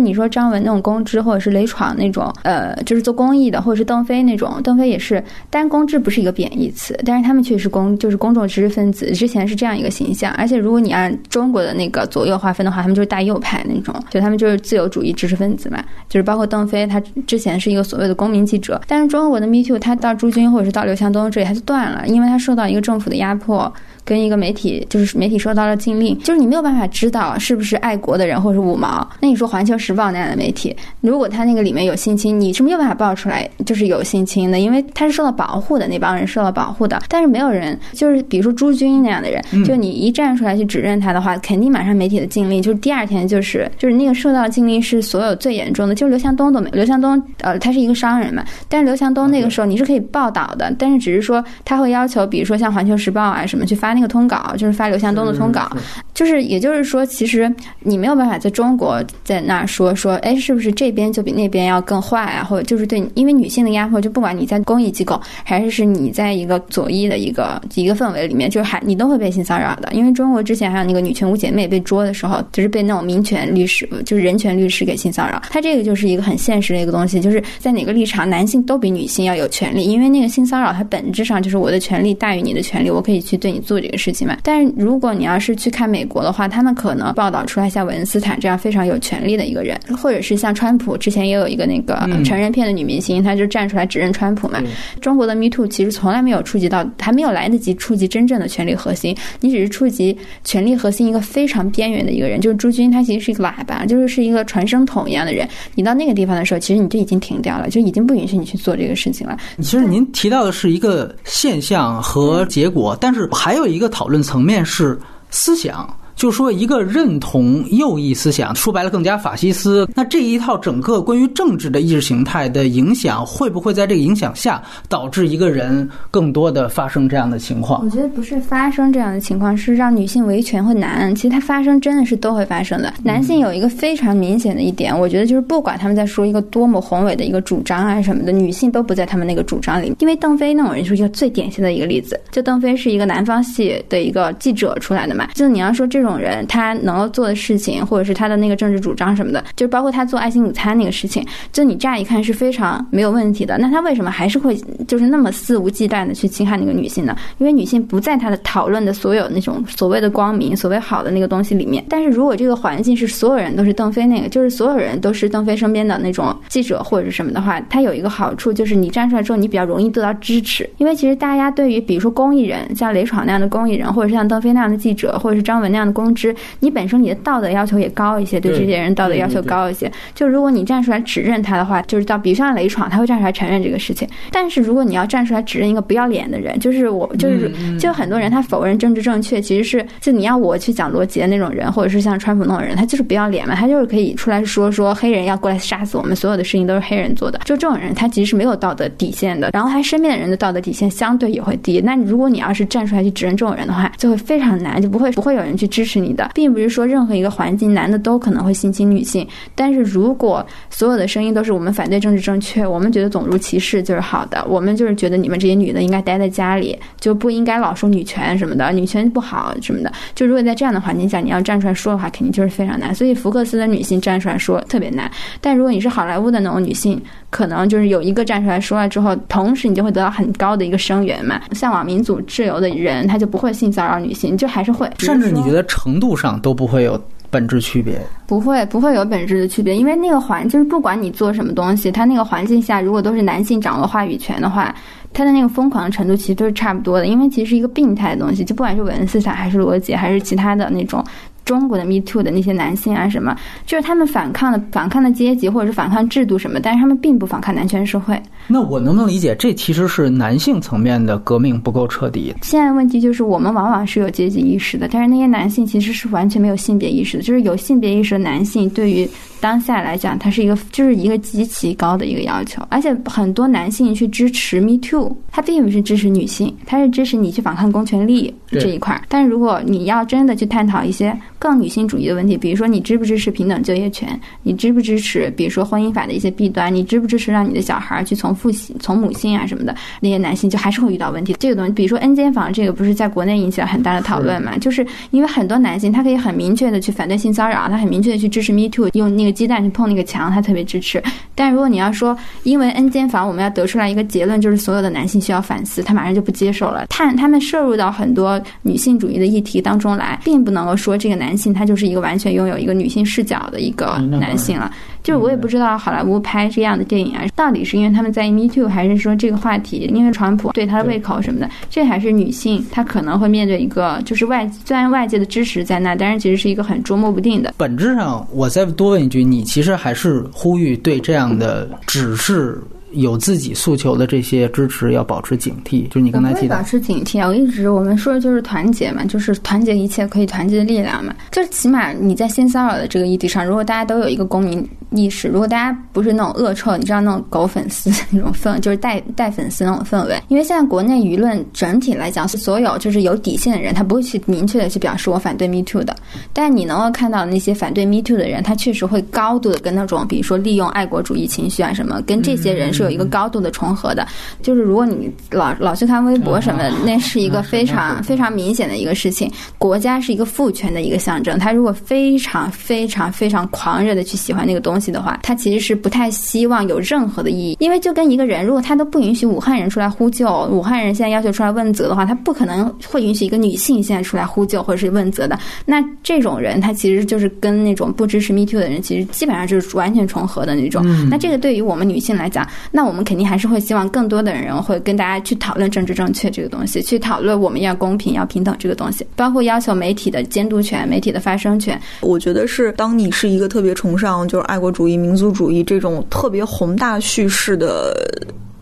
你说张文那种公知，或者是雷闯那种，呃，就是做公益的，或者是邓飞那种，邓飞也是，但是公知不是一个贬义词，但是他们确实公就是公众知识分子，之前是这样一个形象，而且如果你按中国的那个左右划分的话，他们就是大右派那种，就他们就是自由主义知识分子嘛，就是包括邓飞，他之前是一个所谓的公民记者，但是中国的 Me Too 他到朱军或者是到刘强东这里他就断了。因为他受到一个政府的压迫。跟一个媒体，就是媒体收到了禁令，就是你没有办法知道是不是爱国的人或者是五毛。那你说《环球时报》那样的媒体，如果他那个里面有性侵，你是没有办法爆出来就是有性侵的，因为他是受到保护的，那帮人受到保护的。但是没有人，就是比如说朱军那样的人，就你一站出来去指认他的话，肯定马上媒体的禁令，就是第二天就是就是那个受到禁令是所有最严重的，就是刘强东都没。刘强东呃，他是一个商人嘛，但是刘强东那个时候你是可以报道的，但是只是说他会要求，比如说像《环球时报》啊什么去发。那个通稿就是发刘向东的通稿，就是也就是说，其实你没有办法在中国在那说说，哎，是不是这边就比那边要更坏啊？或者就是对，因为女性的压迫，就不管你在公益机构，还是是你在一个左翼的一个一个氛围里面，就是还你都会被性骚扰的。因为中国之前还有那个女权五姐妹被捉的时候，就是被那种民权律师，就是人权律师给性骚扰。他这个就是一个很现实的一个东西，就是在哪个立场，男性都比女性要有权利，因为那个性骚扰它本质上就是我的权利大于你的权利，我可以去对你做这。这个事情嘛，但是如果你要是去看美国的话，他们可能报道出来像韦恩斯坦这样非常有权力的一个人，或者是像川普之前也有一个那个成人片的女明星，她就站出来指认川普嘛。中国的 Me Too 其实从来没有触及到，还没有来得及触及真正的权力核心，你只是触及权力核心一个非常边缘的一个人，就是朱军，他其实是一个喇叭，就是是一个传声筒一样的人。你到那个地方的时候，其实你就已经停掉了，就已经不允许你去做这个事情了。其实您提到的是一个现象和结果，但是还有一。个讨论层面是思想，就说一个认同右翼思想，说白了更加法西斯。那这一套整个关于政治的意识形态的影响，会不会在这个影响下导致一个人更多的发生这样的情况？我觉得不是发生这样的情况，是让女性维权会难。其实它发生真的是都会发生的。男性有一个非常明显的一点，我觉得就是不管他们在说一个多么宏伟的一个主张啊什么的，女性都不在他们那个主张里。因为邓飞那种人是一个最典型的一个例子。就邓飞是一个南方系的一个记者出来的嘛，就你要说这种种人他能够做的事情，或者是他的那个政治主张什么的，就是包括他做爱心午餐那个事情，就你乍一看是非常没有问题的。那他为什么还是会就是那么肆无忌惮的去侵害那个女性呢？因为女性不在他的讨论的所有那种所谓的光明、所谓好的那个东西里面。但是如果这个环境是所有人都是邓飞那个，就是所有人都是邓飞身边的那种记者或者是什么的话，他有一个好处就是你站出来之后，你比较容易得到支持。因为其实大家对于比如说公益人，像雷闯那样的公益人，或者是像邓飞那样的记者，或者是张文那样的公知，你本身你的道德要求也高一些，对这些人道德要求高一些。就如果你站出来指认他的话，就是到比如像雷闯，他会站出来承认这个事情。但是如果你要站出来指认一个不要脸的人，就是我，就是就很多人他否认政治正确，其实是就你要我去讲逻辑的那种人，或者是像川普那种人，他就是不要脸嘛，他就是可以出来说说黑人要过来杀死我们，所有的事情都是黑人做的。就这种人，他其实是没有道德底线的，然后他身边的人的道德底线相对也会低。那如果你要是站出来去指认这种人的话，就会非常难，就不会不会有人去支持你的。并不是说任何一个环境男的都可能会性侵女性，但是如果所有的声音都是我们反对政治正确，我们觉得种族歧视就是好的，我们就是觉得你们这些女的应该待在家里，就不应该老说女权什么的，女权不好什么的。就如果在这样的环境下，你要站出来说的话，肯定就是非常难。所以福克斯的女性站出来说特别难，但如果你是好莱坞的那种女性，可能就是有一个站出来说了之后，同时你就会得到很高的一个声援嘛。向往民主自由的人，他就不会性骚扰女性，就还是会，甚至你觉得程度上都不会有本质区别。不会，不会有本质的区别，因为那个环就是不管你做什么东西，它那个环境下如果都是男性掌握话语权的话，它的那个疯狂的程度其实都是差不多的。因为其实是一个病态的东西，就不管是文思想还是逻辑还是其他的那种。中国的 Me Too 的那些男性啊，什么，就是他们反抗的反抗的阶级或者是反抗制度什么，但是他们并不反抗男权社会。那我能不能理解，这其实是男性层面的革命不够彻底？现在问题就是，我们往往是有阶级意识的，但是那些男性其实是完全没有性别意识的。就是有性别意识的男性，对于当下来讲，他是一个就是一个极其高的一个要求。而且很多男性去支持 Me Too，他并不是支持女性，他是支持你去反抗公权力这一块。但是如果你要真的去探讨一些更女性主义的问题，比如说你支不支持平等就业权，你支不支持比如说婚姻法的一些弊端，你支不支持让你的小孩去从父系从母性啊什么的，那些男性就还是会遇到问题。这个东西，比如说 N 间房这个，不是在国内引起了很大的讨论嘛？就是因为很多男性他可以很明确的去反对性骚扰，他很明确的去支持 Me Too，用那个鸡蛋去碰那个墙，他特别支持。但如果你要说因为 N 间房，我们要得出来一个结论，就是所有的男性需要反思，他马上就不接受了。他他们摄入到很多女性主义的议题当中来，并不能够说这个男性他就是一个完全拥有一个女性视角的一个男性了。就是我也不知道好莱坞拍这样的电影啊，到底是因为他们在 Me Too，还是说这个话题因为川普对他的胃口什么的？这还是女性她可能会面对一个就是外虽然外界的支持在那，但是其实是一个很捉摸不定的。本质上，我再多问一句，你其实还是呼吁对这样的只是。有自己诉求的这些支持要保持警惕，就是你刚才提到保持警惕啊！我一直我们说的就是团结嘛，就是团结一切可以团结的力量嘛。就是起码你在性骚扰的这个议题上，如果大家都有一个公民意识，如果大家不是那种恶臭，你知道那种狗粉丝 [laughs] 那种氛，就是带带粉丝那种氛围。因为现在国内舆论整体来讲，是所有就是有底线的人，他不会去明确的去表示我反对 Me Too 的。但你能够看到那些反对 Me Too 的人，他确实会高度的跟那种比如说利用爱国主义情绪啊什么，跟这些人。是有一个高度的重合的，就是如果你老老去看微博什么的，那是一个非常非常明显的一个事情。国家是一个父权的一个象征，他如果非常非常非常狂热的去喜欢那个东西的话，他其实是不太希望有任何的意义。因为就跟一个人，如果他都不允许武汉人出来呼救，武汉人现在要求出来问责的话，他不可能会允许一个女性现在出来呼救或者是问责的。那这种人，他其实就是跟那种不支持 Me Too 的人，其实基本上就是完全重合的那种。那这个对于我们女性来讲，那我们肯定还是会希望更多的人会跟大家去讨论政治正确这个东西，去讨论我们要公平、要平等这个东西，包括要求媒体的监督权、媒体的发声权。我觉得是，当你是一个特别崇尚就是爱国主义、民族主义这种特别宏大叙事的。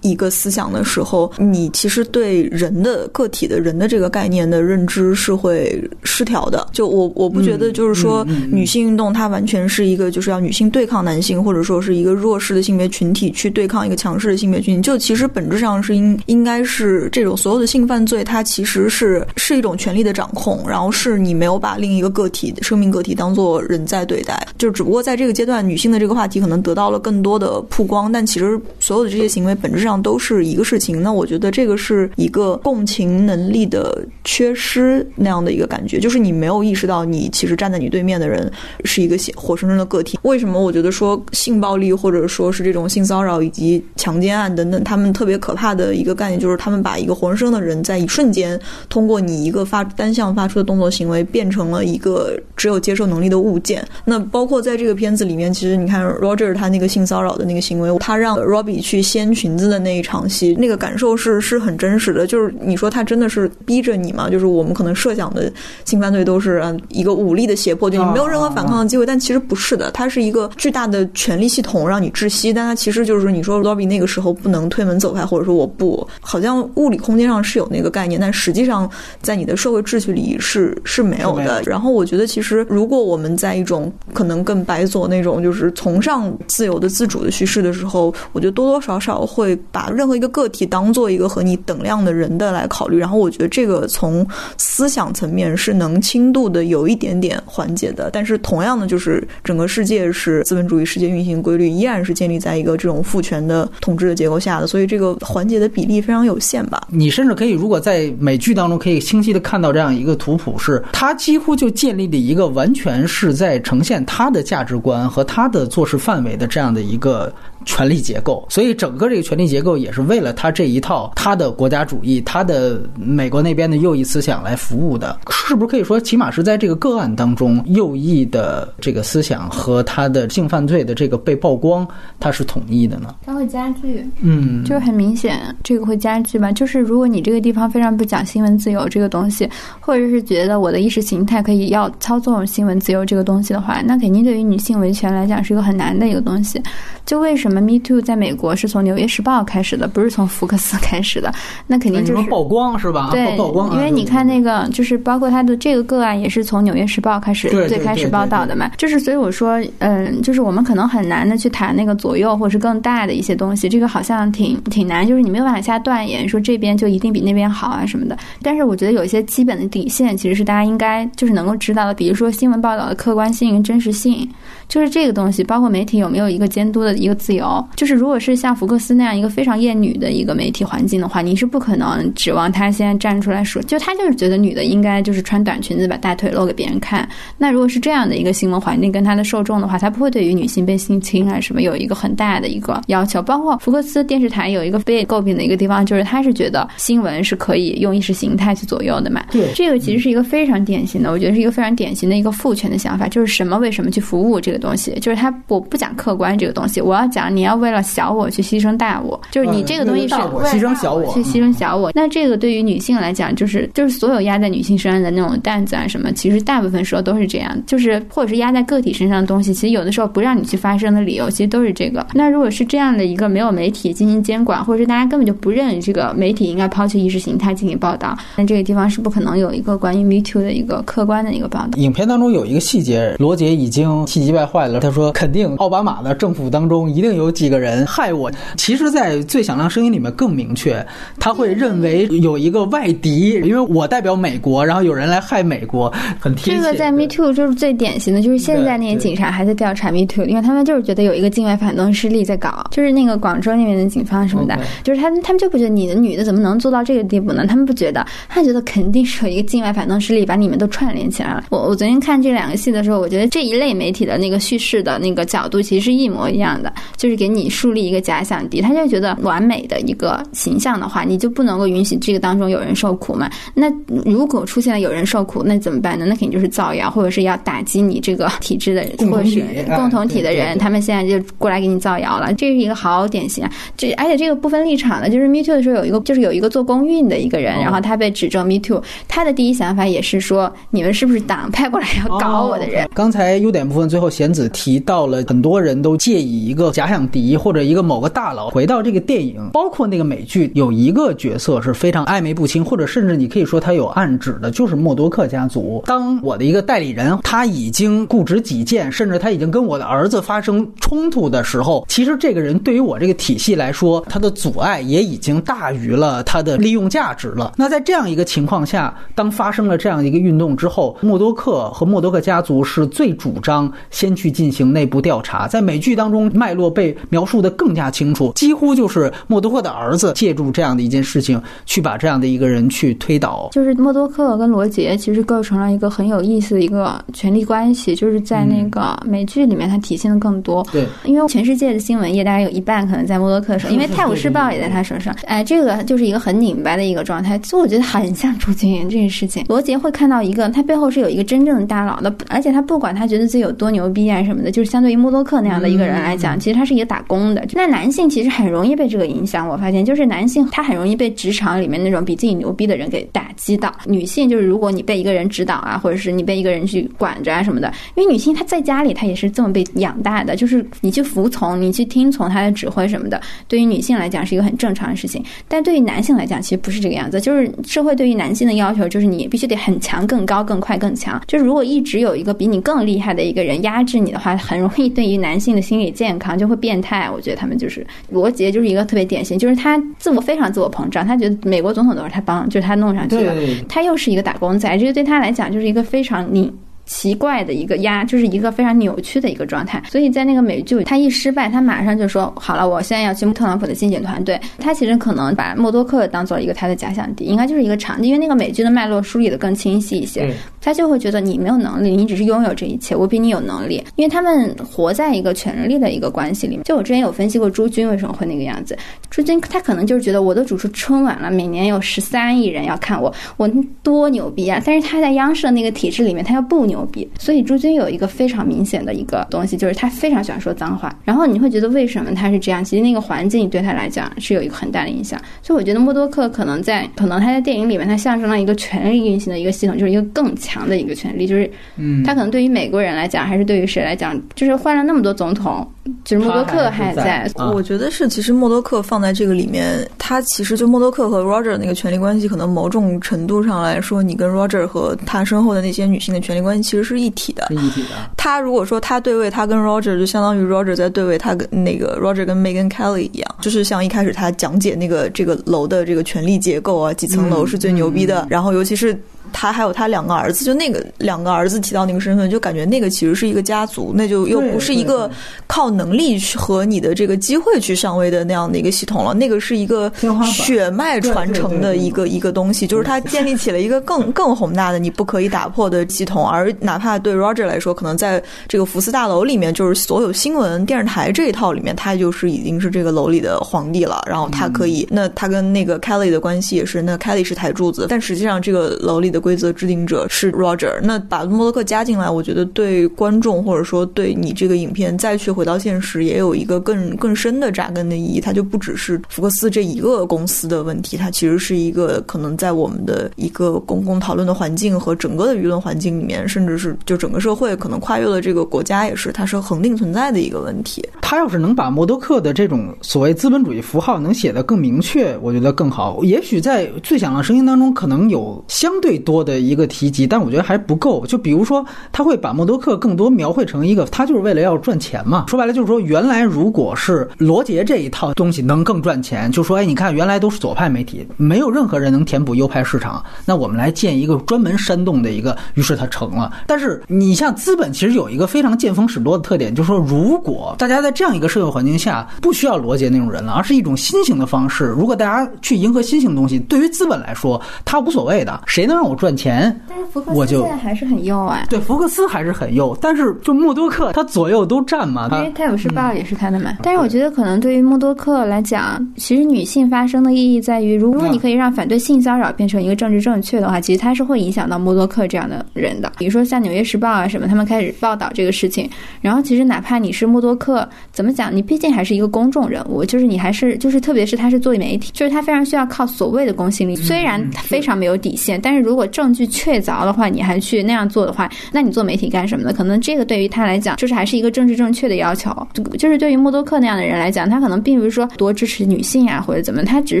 一个思想的时候，你其实对人的个体的人的这个概念的认知是会失调的。就我我不觉得就是说女性运动它完全是一个就是要女性对抗男性，或者说是一个弱势的性别群体去对抗一个强势的性别群体。就其实本质上是应应该是这种所有的性犯罪，它其实是是一种权力的掌控，然后是你没有把另一个个体生命个体当做人在对待。就只不过在这个阶段，女性的这个话题可能得到了更多的曝光，但其实所有的这些行为本质上都是一个事情。那我觉得这个是一个共情能力的缺失那样的一个感觉，就是你没有意识到你其实站在你对面的人是一个活生生的个体。为什么我觉得说性暴力或者说是这种性骚扰以及强奸案等等，他们特别可怕的一个概念就是他们把一个活生生的人在一瞬间通过你一个发单向发出的动作行为变成了一个只有接受能力的物件。那包括在这个片子里面，其实你看 Roger 他那个性骚扰的那个行为，他让 Robbie 去掀裙子的那一场戏，那个感受是是很真实的。就是你说他真的是逼着你吗？就是我们可能设想的性犯罪都是一个武力的胁迫，就你没有任何反抗的机会。但其实不是的，它是一个巨大的权力系统让你窒息。但它其实就是你说 Robbie 那个时候不能推门走开，或者说我不，好像物理空间上是有那个概念，但实际上在你的社会秩序里是是没有的。然后我觉得其实如果我们在一种可能更白左那种就是崇尚自由的自主的叙事的时候，我觉得多多少少会把任何一个个体当做一个和你等量的人的来考虑。然后我觉得这个从思想层面是能轻度的有一点点缓解的。但是同样的，就是整个世界是资本主义世界运行规律依然是建立在一个这种父权的统治的结构下的，所以这个缓解的比例非常有限吧。你甚至可以，如果在美剧当中可以清晰的看到这样一个图谱，是它几乎就建立了一个完全是在呈现它的价值观和它的做事范围的这样的一个权力结构。所以整个这个权力结构也是为了他这一套他的国家主义、他的美国那边的右翼思想来服务的。是不是可以说，起码是在这个个案当中，右翼的这个思想和他的性犯罪的这个被曝光，它是统一的呢？它会加剧，嗯，就是很明显，这个会加剧吧。就是如果你这个地方非常不讲新闻自由这个东西，或者是觉得我的意识形态可以要操纵新闻自由这个东西的话，那肯定对于女性维权来讲是一个很难的一个东西。就为什么 Me Too 在美国是从《纽约时报》开始的，不是从福克斯 [laughs] 开始的？那肯定就是曝光是吧？对，曝光。因为你看那个，就是包括他的这个个案，也是从《纽约时报》开始最开始报道的嘛。就是所以我说，嗯，就是我们可能很难的去谈那个左右或者是更大的一些东西，这个好像挺挺难，就是你没有办法下断言说这边就一定比那边好啊什么的。但是我觉得有一些基本的底线，其实是大家应该就是能够知道的，比如说新闻报道的客观性、真实性，就是这个东西，包括媒体有没有一个监督的一个自由。就是如果是像福克斯那样一个非常厌女的一个媒体环境的话，你是不可能指望他现在站出来说，就他就是觉得女的应该就是穿短裙子把大腿露给别人看。那如果是这样的一个新闻环境跟他的受众的话，他不会对于女性被性侵啊什么有一个很大的一个要求。包括福克斯电视台有一个被诟病的一个地方，就是他是觉得新闻是可以用意识形态去左右的嘛。对，这个其实是一个非常典型的，我觉得是一个非常典型的一个父权的想法，就是什么为什么去服务这个东西，就是他我不讲客观这个东西，我要讲你要为了小我去牺牲大我，就是你这个东西是牺牲小我去牺牲小我。那这个对于女性来讲，就是就是所有压在女性身上的那种担子啊什么，其实大部分时候都是这样，就是或者是压在个体身上的东西，其实有的时候不让你去发声的理由，其实都是这个。那如果是这样的一个没有媒体进行监管，或者是大家根本就不认这个媒体应该抛弃意识形态进行报道，那这个地方是不可能有一个关于 Me Too 的一个客观的一个报道。影片当中有一个细节，罗杰已经气急败坏了，他说：“肯定奥巴马的政府当中一定有几个人害我。”其实，在最响亮声音里面更明确，他会认为有一个外敌，因为我代表美国，然后有人来害美国，很贴切。这个在 Me Too 就是最典型的，就是现在那些警察还在调查 Me Too，因为他们就是觉得有一个境外反动势力在搞，就是那个广州那边的警方什么的，就是他们他们就不觉得你的女的怎么能做到这个地步呢？他们不觉得，他觉得肯定是有一个境外反动势力把你们都串联起来了。我我昨天看这两个戏的时候，我觉得这一类媒体的那个叙事的那个角度其实是一模一样的，就是给你树立一个假想敌，他就觉得完美的一个形象的话，你就不能够允许这个当中有人受苦嘛？那如果出现了有人受苦，那怎么办呢？那肯定就是造谣，或者是要打击你这个体制的人，或者是共同体的人，他们现在就过来给你造谣了。这是一个好典型啊！这而且这个不分立场的，就是 Me Too 的时候有一个，就是有一个做公运的一个人，然后他被指证 Me Too，他的第一想法也是说，你们是不是党派过来要搞我的人？刚才优点部分最后贤子提到了，很多人都介意一个假想。响第一，或者一个某个大佬回到这个电影，包括那个美剧，有一个角色是非常暧昧不清，或者甚至你可以说他有暗指的，就是默多克家族。当我的一个代理人他已经固执己见，甚至他已经跟我的儿子发生冲突的时候，其实这个人对于我这个体系来说，他的阻碍也已经大于了他的利用价值了。那在这样一个情况下，当发生了这样一个运动之后，默多克和默多克家族是最主张先去进行内部调查。在美剧当中，脉络被描述的更加清楚，几乎就是默多克的儿子借助这样的一件事情，去把这样的一个人去推倒。就是默多克跟罗杰其实构成了一个很有意思的一个权力关系，就是在那个美剧里面它体现的更多。对，因为全世界的新闻业大概有一半可能在默多克手，因为《泰晤士报》也在他手上。哎，这个就是一个很拧巴的一个状态，所以我觉得很像朱军这个事情。罗杰会看到一个，他背后是有一个真正的大佬的，而且他不管他觉得自己有多牛逼啊什么的，就是相对于默多克那样的一个人来讲，其实他是一个打工的。那男性其实很容易被这个影响，我发现就是男性他很容易被职场里面那种比自己牛逼的人给打击到。女性就是如果你被一个人指导啊，或者是你被一个人去管着啊什么的，因为女性她在家里她也是这么被养大的，就是你去服从，你去听从他的指挥什么的，对于女性来讲是一个很正常的事情。但对于男性来讲，其实不是这个样子，就是社会对于男性的要求就是你必须得很强、更高、更快、更强。就是如果一直有一个比你更厉害的一个人压制你的话，很容易对于男性的心理健康就会变态。我觉得他们就是罗杰就是一个特别典型，就是他自我非常自我膨胀，他觉得美国总统都是他帮，就是他弄上去的。他又是一个打工仔，这个对他来讲就是一个非常拧。奇怪的一个压，就是一个非常扭曲的一个状态。所以在那个美剧，他一失败，他马上就说：“好了，我现在要去特朗普的竞选团队。”他其实可能把默多克当做一个他的假想敌，应该就是一个场，因为那个美剧的脉络梳理的更清晰一些。他就会觉得你没有能力，你只是拥有这一切，我比你有能力。因为他们活在一个权力的一个关系里面。就我之前有分析过朱军为什么会那个样子，朱军他可能就是觉得我都主持春晚了，每年有十三亿人要看我，我多牛逼啊！但是他在央视的那个体制里面，他又不牛逼，所以朱。朱军有一个非常明显的一个东西，就是他非常喜欢说脏话。然后你会觉得为什么他是这样？其实那个环境对他来讲是有一个很大的影响。所以我觉得默多克可能在可能他在电影里面，他象征了一个权力运行的一个系统，就是一个更强的一个权力。就是嗯，他可能对于美国人来讲，还是对于谁来讲，就是换了那么多总统，就是默多克还在。我觉得是，其实默多克放在这个里面，他其实就默多克和 Roger 那个权力关系，可能某种程度上来说，你跟 Roger 和他身后的那些女性的权力关系其实是一体的。一体的。他如果说他对位，他跟 Roger 就相当于 Roger 在对位，他跟那个 Roger 跟 Megan Kelly 一样，就是像一开始他讲解那个这个楼的这个权力结构啊，几层楼是最牛逼的，然后尤其是。他还有他两个儿子，就那个两个儿子提到那个身份，就感觉那个其实是一个家族，那就又不是一个靠能力和你的这个机会去上位的那样的一个系统了，那个是一个血脉传承的一个一个东西，就是他建立起了一个更更宏大的你不可以打破的系统，而哪怕对 Roger 来说，可能在这个福斯大楼里面，就是所有新闻电视台这一套里面，他就是已经是这个楼里的皇帝了，然后他可以，那他跟那个 Kelly 的关系也是，那 Kelly 是台柱子，但实际上这个楼里的。规则制定者是 Roger，那把默多克加进来，我觉得对观众或者说对你这个影片再去回到现实，也有一个更更深的扎根的意义。它就不只是福克斯这一个公司的问题，它其实是一个可能在我们的一个公共讨论的环境和整个的舆论环境里面，甚至是就整个社会可能跨越了这个国家，也是它是恒定存在的一个问题。他要是能把默多克的这种所谓资本主义符号能写得更明确，我觉得更好。也许在最响的声音当中，可能有相对多。的一个提及，但我觉得还不够。就比如说，他会把默多克更多描绘成一个，他就是为了要赚钱嘛。说白了就是说，原来如果是罗杰这一套东西能更赚钱，就说，哎，你看原来都是左派媒体，没有任何人能填补右派市场，那我们来建一个专门煽动的一个，于是它成了。但是你像资本，其实有一个非常见风使舵的特点，就是说，如果大家在这样一个社会环境下，不需要罗杰那种人了，而是一种新型的方式，如果大家去迎合新型东西，对于资本来说，他无所谓的，谁能让我赚？钱，但是福克斯现在还是很右啊。对，福克斯还是很右，但是就默多克他左右都占嘛。因为《泰晤士报》也是他的嘛。但是我觉得可能对于默多克来讲，其实女性发声的意义在于，如果你可以让反对性骚扰变成一个政治正确的话，其实它是会影响到默多克这样的人的。比如说像《纽约时报》啊什么，他们开始报道这个事情，然后其实哪怕你是默多克怎么讲？你毕竟还是一个公众人物，就是你还是就是特别是他是做媒体，就是他非常需要靠所谓的公信力。虽然他非常没有底线，但是如果证据确凿的话，你还去那样做的话，那你做媒体干什么呢？可能这个对于他来讲，就是还是一个政治正确的要求。就是对于默多克那样的人来讲，他可能并不是说多支持女性啊或者怎么，他只是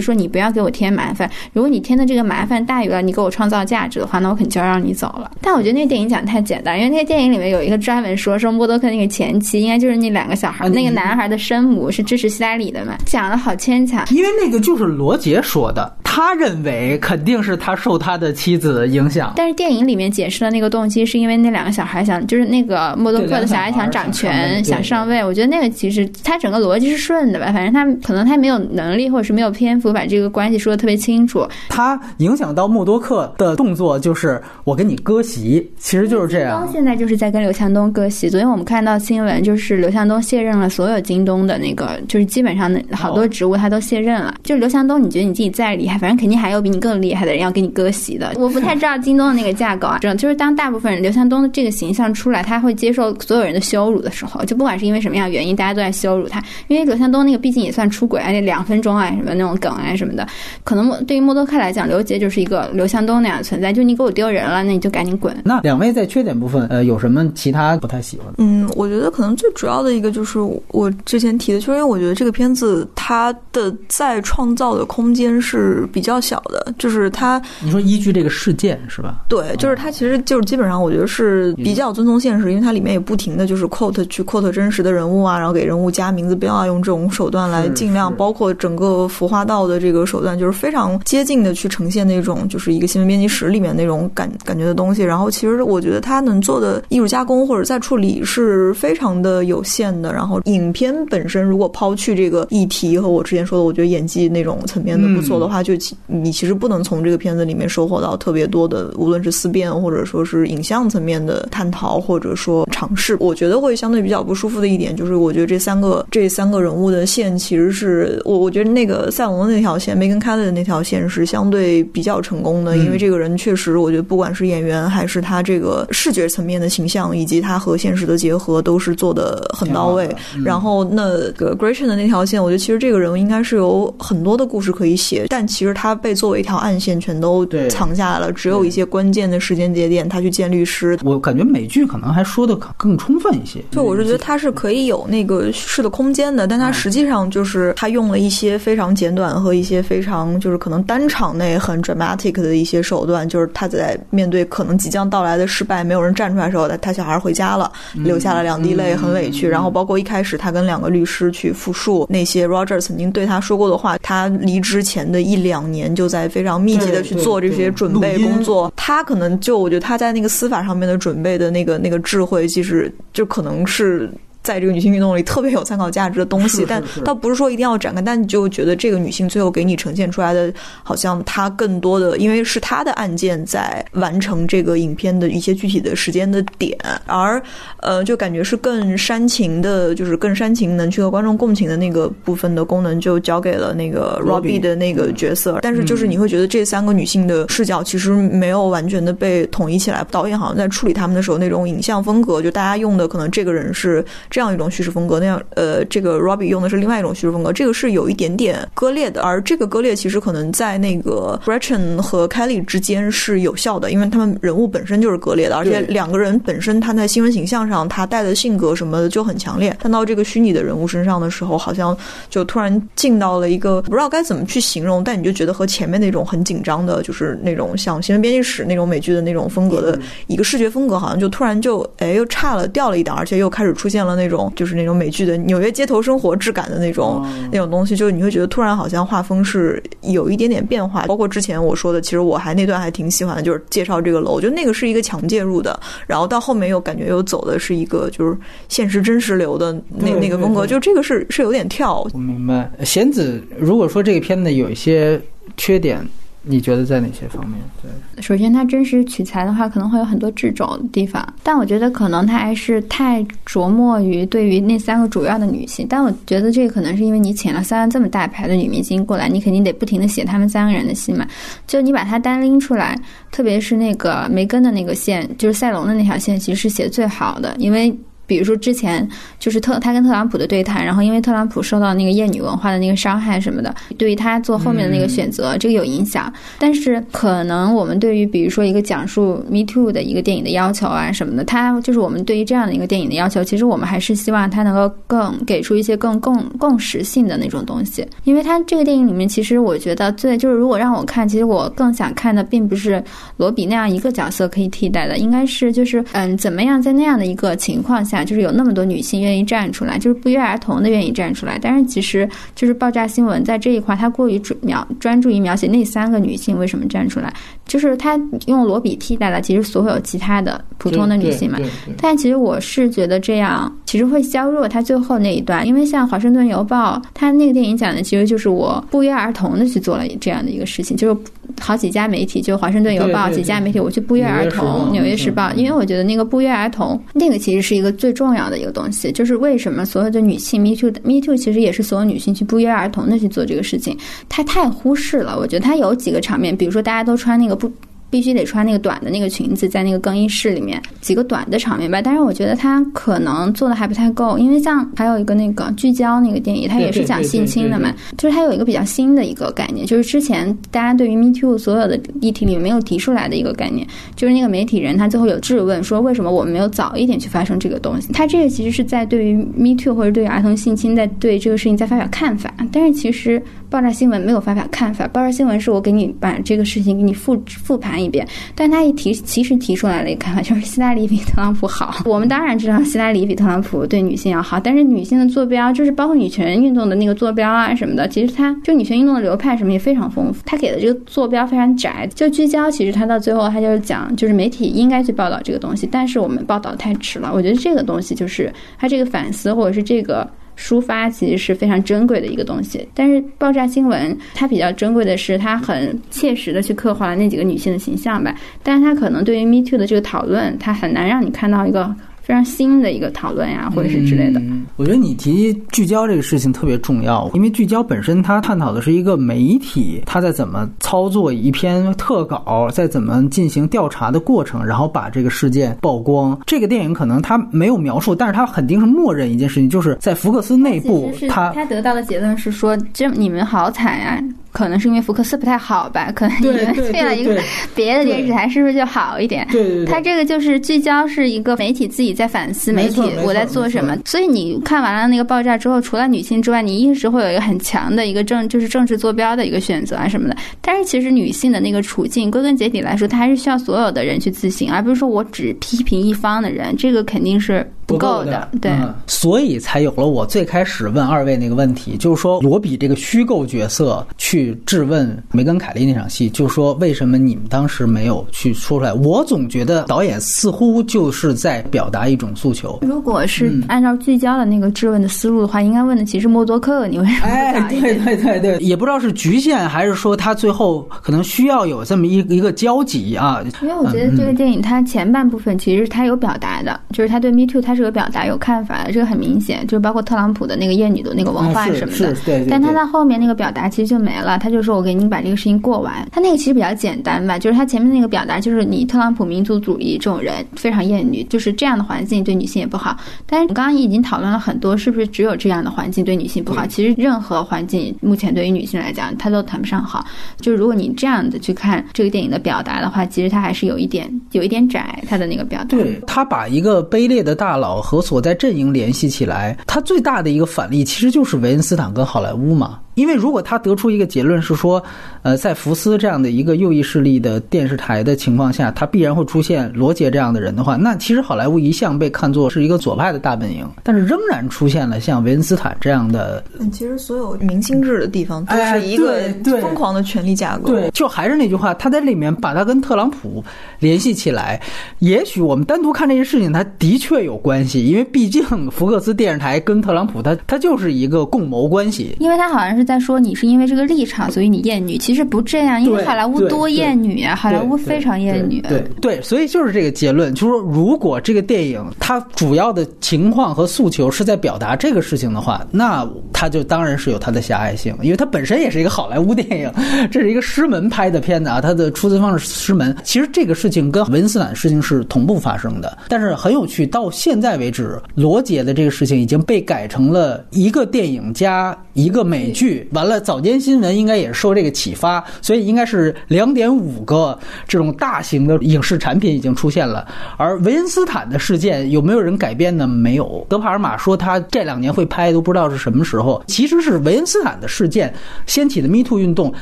说你不要给我添麻烦。如果你添的这个麻烦大于了你给我创造价值的话，那我肯定就要让你走了。但我觉得那个电影讲太简单，因为那个电影里面有一个专门说说默多克那个前妻应该就是那两个小孩，那个男孩的生母是支持希拉里的嘛，讲的好牵强。因为那个就是罗杰说的，他认为肯定是他受他的妻子影响。但是电影里面解释的那个动机是因为那两个小孩想，就是那个默多克的小孩想掌权、想上位。我觉得那个其实他整个逻辑是顺的吧，反正他可能他没有能力或者是没有篇幅把这个关系说的特别清楚。他影响到默多克的动作就是我跟你割席，其实就是这样。现在就是在跟刘强东割席。昨天我们看到新闻，就是刘强东卸任了所有京东的那个，就是基本上的好多职务他都卸任了。就刘强东，你觉得你自己再厉害，反正肯定还有比你更厉害的人要给你割席的。我不太知道京东的那个架构啊，这就是当大部分人刘向东的这个形象出来，他会接受所有人的羞辱的时候，就不管是因为什么样原因，大家都在羞辱他。因为刘向东那个毕竟也算出轨啊，那两分钟啊什么那种梗啊什么的，可能对于默多克来讲，刘杰就是一个刘向东那样的存在。就你给我丢人了，那你就赶紧滚。那两位在缺点部分，呃，有什么其他不太喜欢？嗯，我觉得可能最主要的一个就是我之前提的，就是因为我觉得这个片子它的再创造的空间是比较小的，就是它你说依据这个事件是吧？对，就是它其实就是基本上我觉得是比较遵从现实，因为它里面也不停的就是 quote 去 quote 真实的人物啊，然后给人物加名字标啊，用这种手段来尽量包括整个服化道的这个手段，就是非常接近的去呈现那种就是一个新闻编辑室里面那种感感觉的东西。然后其实我觉得他能做的艺术加工或者再处理是非常的有限的。然后影片本身如果抛去这个议题和我之前说的，我觉得演技那种层面的不错的话，就其你其实不能从这个片子里面收获到特别多的，无论是思辨或者说是影像层面的探讨或者说尝试。我觉得会相对比较不舒服的一点就是，我觉得这三个这三个人物的线其实是我我觉得那个赛隆的那条线，梅根开的那条线是相对比较成功的，因为这个人确实，我觉得不管是演员还是他这个视觉层面的形象，以及他和现实的结合，都是做的很到位。然后那个 Gretchen 的那条线，我觉得其实这个人物应该是有很多的故事可以写，但其实他被作为一条暗线全都藏下来了，只有一些关键的时间节点，他去见律师。我感觉美剧可能还说的更充分一些。就我是觉得他是可以有那个叙事的空间的，但他实际上就是他用了一些非常简短和一些非常就是可能单场内很 dramatic 的一些手段，就是他在面对可能即将到来的失败，没有人站出来的时候，他他小孩回家了，流下了两滴泪，很委屈。然后包括一开始他跟两个律师去复述那些 Roger 曾经对他说过的话，他离职前的一两年就在非常密集的去做这些准备工作。他可能就我觉得他在那个司法上面的准备的那个那个智慧，其实就可能是。在这个女性运动里特别有参考价值的东西，但倒不是说一定要展开，但你就觉得这个女性最后给你呈现出来的，好像她更多的，因为是她的案件在完成这个影片的一些具体的时间的点，而呃，就感觉是更煽情的，就是更煽情，能去和观众共情的那个部分的功能，就交给了那个 Robbie 的那个角色。但是就是你会觉得这三个女性的视角其实没有完全的被统一起来，导演好像在处理他们的时候，那种影像风格，就大家用的可能这个人是。这样一种叙事风格，那样呃，这个 Robbie 用的是另外一种叙事风格，这个是有一点点割裂的，而这个割裂其实可能在那个 Gretchen 和 Kelly 之间是有效的，因为他们人物本身就是割裂的，而且两个人本身他在新闻形象上他带的性格什么的就很强烈，看到这个虚拟的人物身上的时候，好像就突然进到了一个不知道该怎么去形容，但你就觉得和前面那种很紧张的，就是那种像新闻编辑室那种美剧的那种风格的一个视觉风格，好像就突然就哎又差了掉了一档，而且又开始出现了那。那种就是那种美剧的纽约街头生活质感的那种那种东西，就是你会觉得突然好像画风是有一点点变化。包括之前我说的，其实我还那段还挺喜欢的，就是介绍这个楼，我觉得那个是一个强介入的。然后到后面又感觉又走的是一个就是现实真实流的那那个风格，就这个是是有点跳。我明白。贤子，如果说这个片子有一些缺点。你觉得在哪些方面？对，首先，它真实取材的话，可能会有很多掣肘的地方，但我觉得可能它还是太琢磨于对于那三个主要的女性。但我觉得这个可能是因为你请了三个这么大牌的女明星过来，你肯定得不停的写他们三个人的戏嘛。就你把它单拎出来，特别是那个梅根的那个线，就是赛隆的那条线，其实是写最好的，因为。比如说之前就是特他跟特朗普的对谈，然后因为特朗普受到那个厌女文化的那个伤害什么的，对于他做后面的那个选择，这个有影响。但是可能我们对于比如说一个讲述 Me Too 的一个电影的要求啊什么的，他就是我们对于这样的一个电影的要求，其实我们还是希望他能够更给出一些更共共识性的那种东西。因为他这个电影里面，其实我觉得最就是如果让我看，其实我更想看的并不是罗比那样一个角色可以替代的，应该是就是嗯，怎么样在那样的一个情况下。就是有那么多女性愿意站出来，就是不约而同的愿意站出来。但是其实就是爆炸新闻在这一块，它过于描专注于描写那三个女性为什么站出来，就是它用罗比替代了其实所有其他的普通的女性嘛。但其实我是觉得这样其实会削弱它最后那一段，因为像《华盛顿邮报》，它那个电影讲的其实就是我不约而同的去做了这样的一个事情，就是。好几家媒体，就《华盛顿邮报》几家媒体，我去不约而同，《纽约时报》，因为我觉得那个不约而同，那个其实是一个最重要的一个东西，就是为什么所有的女性 Me Too，Me Too 其实也是所有女性去不约而同的去做这个事情，她太忽视了。我觉得她有几个场面，比如说大家都穿那个不。必须得穿那个短的那个裙子，在那个更衣室里面几个短的场面吧。但是我觉得他可能做的还不太够，因为像还有一个那个聚焦那个电影，它也是讲性侵的嘛。就是它有一个比较新的一个概念，就是之前大家对于 Me Too 所有的议题里没有提出来的一个概念，就是那个媒体人他最后有质问说，为什么我们没有早一点去发生这个东西？他这个其实是在对于 Me Too 或者对于儿童性侵在对这个事情在发表看法，但是其实。爆炸新闻没有发表看法，爆炸新闻是我给你把这个事情给你复复盘一遍，但他一提其实提出来了一个看法，就是希拉里比特朗普好。我们当然知道希拉里比特朗普对女性要好，但是女性的坐标就是包括女权运动的那个坐标啊什么的，其实他就女权运动的流派什么也非常丰富，他给的这个坐标非常窄，就聚焦。其实他到最后他就是讲，就是媒体应该去报道这个东西，但是我们报道太迟了。我觉得这个东西就是他这个反思或者是这个。抒发其实是非常珍贵的一个东西，但是爆炸新闻它比较珍贵的是，它很切实的去刻画了那几个女性的形象吧，但是它可能对于 Me Too 的这个讨论，它很难让你看到一个。非常新的一个讨论呀，或者是之类的。我觉得你提聚焦这个事情特别重要，因为聚焦本身它探讨的是一个媒体它在怎么操作一篇特稿，在怎么进行调查的过程，然后把这个事件曝光。这个电影可能它没有描述，但是它肯定是默认一件事情，就是在福克斯内部，他他得到的结论是说，这你们好惨呀。可能是因为福克斯不太好吧？可能你们去了一个别的电视台，是不是就好一点？对对对。他这个就是聚焦，是一个媒体自己在反思媒体我在做什么。所以你看完了那个爆炸之后，除了女性之外，你一直会有一个很强的一个政，就是政治坐标的一个选择啊什么的。但是其实女性的那个处境，归根结底来说，她还是需要所有的人去自省，而不是说我只批评一方的人。这个肯定是。不够的，对，所以才有了我最开始问二位那个问题，就是说罗比这个虚构角色去质问梅根·凯利那场戏，就是说为什么你们当时没有去说出来？我总觉得导演似乎就是在表达一种诉求。如果是按照聚焦的那个质问的思路的话，应该问的其实默多克，你为什么？哎，[laughs] 对对对对，也不知道是局限还是说他最后可能需要有这么一一个交集啊。因为我觉得这个电影它前半部分其实它有表达的，就是他对 Me Too 它。是有表达有看法的，这个很明显，就是包括特朗普的那个厌女的那个文化什么的。对对。但他在后面那个表达其实就没了，他就说我给你把这个事情过完。他那个其实比较简单吧，就是他前面那个表达就是你特朗普民族主义这种人非常厌女，就是这样的环境对女性也不好。但是我刚刚已经讨论了很多，是不是只有这样的环境对女性不好？其实任何环境目前对于女性来讲，它都谈不上好。就是如果你这样的去看这个电影的表达的话，其实它还是有一点有一点窄，它的那个表达。对他把一个卑劣的大佬和所在。阵营联系起来，他最大的一个反例其实就是维恩斯坦跟好莱坞嘛。因为如果他得出一个结论是说，呃，在福斯这样的一个右翼势力的电视台的情况下，他必然会出现罗杰这样的人的话，那其实好莱坞一向被看作是一个左派的大本营，但是仍然出现了像维恩斯坦这样的。其实所有明星制的地方都是一个疯狂的权力架构。对，就还是那句话，他在里面把他跟特朗普联系起来，也许我们单独看这些事情，他的确有关系，因为毕竟福克斯电视台跟特朗普他他就是一个共谋关系，因为他好像是。在说你是因为这个立场，所以你厌女。其实不这样，因为好莱坞多厌女啊，好莱坞非常厌女。对对，所以就是这个结论，就是说，如果这个电影它主要的情况和诉求是在表达这个事情的话，那它就当然是有它的狭隘性，因为它本身也是一个好莱坞电影，这是一个师门拍的片子啊，它的出资方是师门。其实这个事情跟文斯坦的事情是同步发生的，但是很有趣，到现在为止，罗杰的这个事情已经被改成了一个电影加一个美剧，完了早间新闻应该也是受这个启发，所以应该是两点五个这种大型的影视产品已经出现了。而维恩斯坦的事件有没有人改编呢？没有。德帕尔玛说他这两年会拍，都不知道是什么时候。其实是维恩斯坦的事件掀起的 Me Too 运动，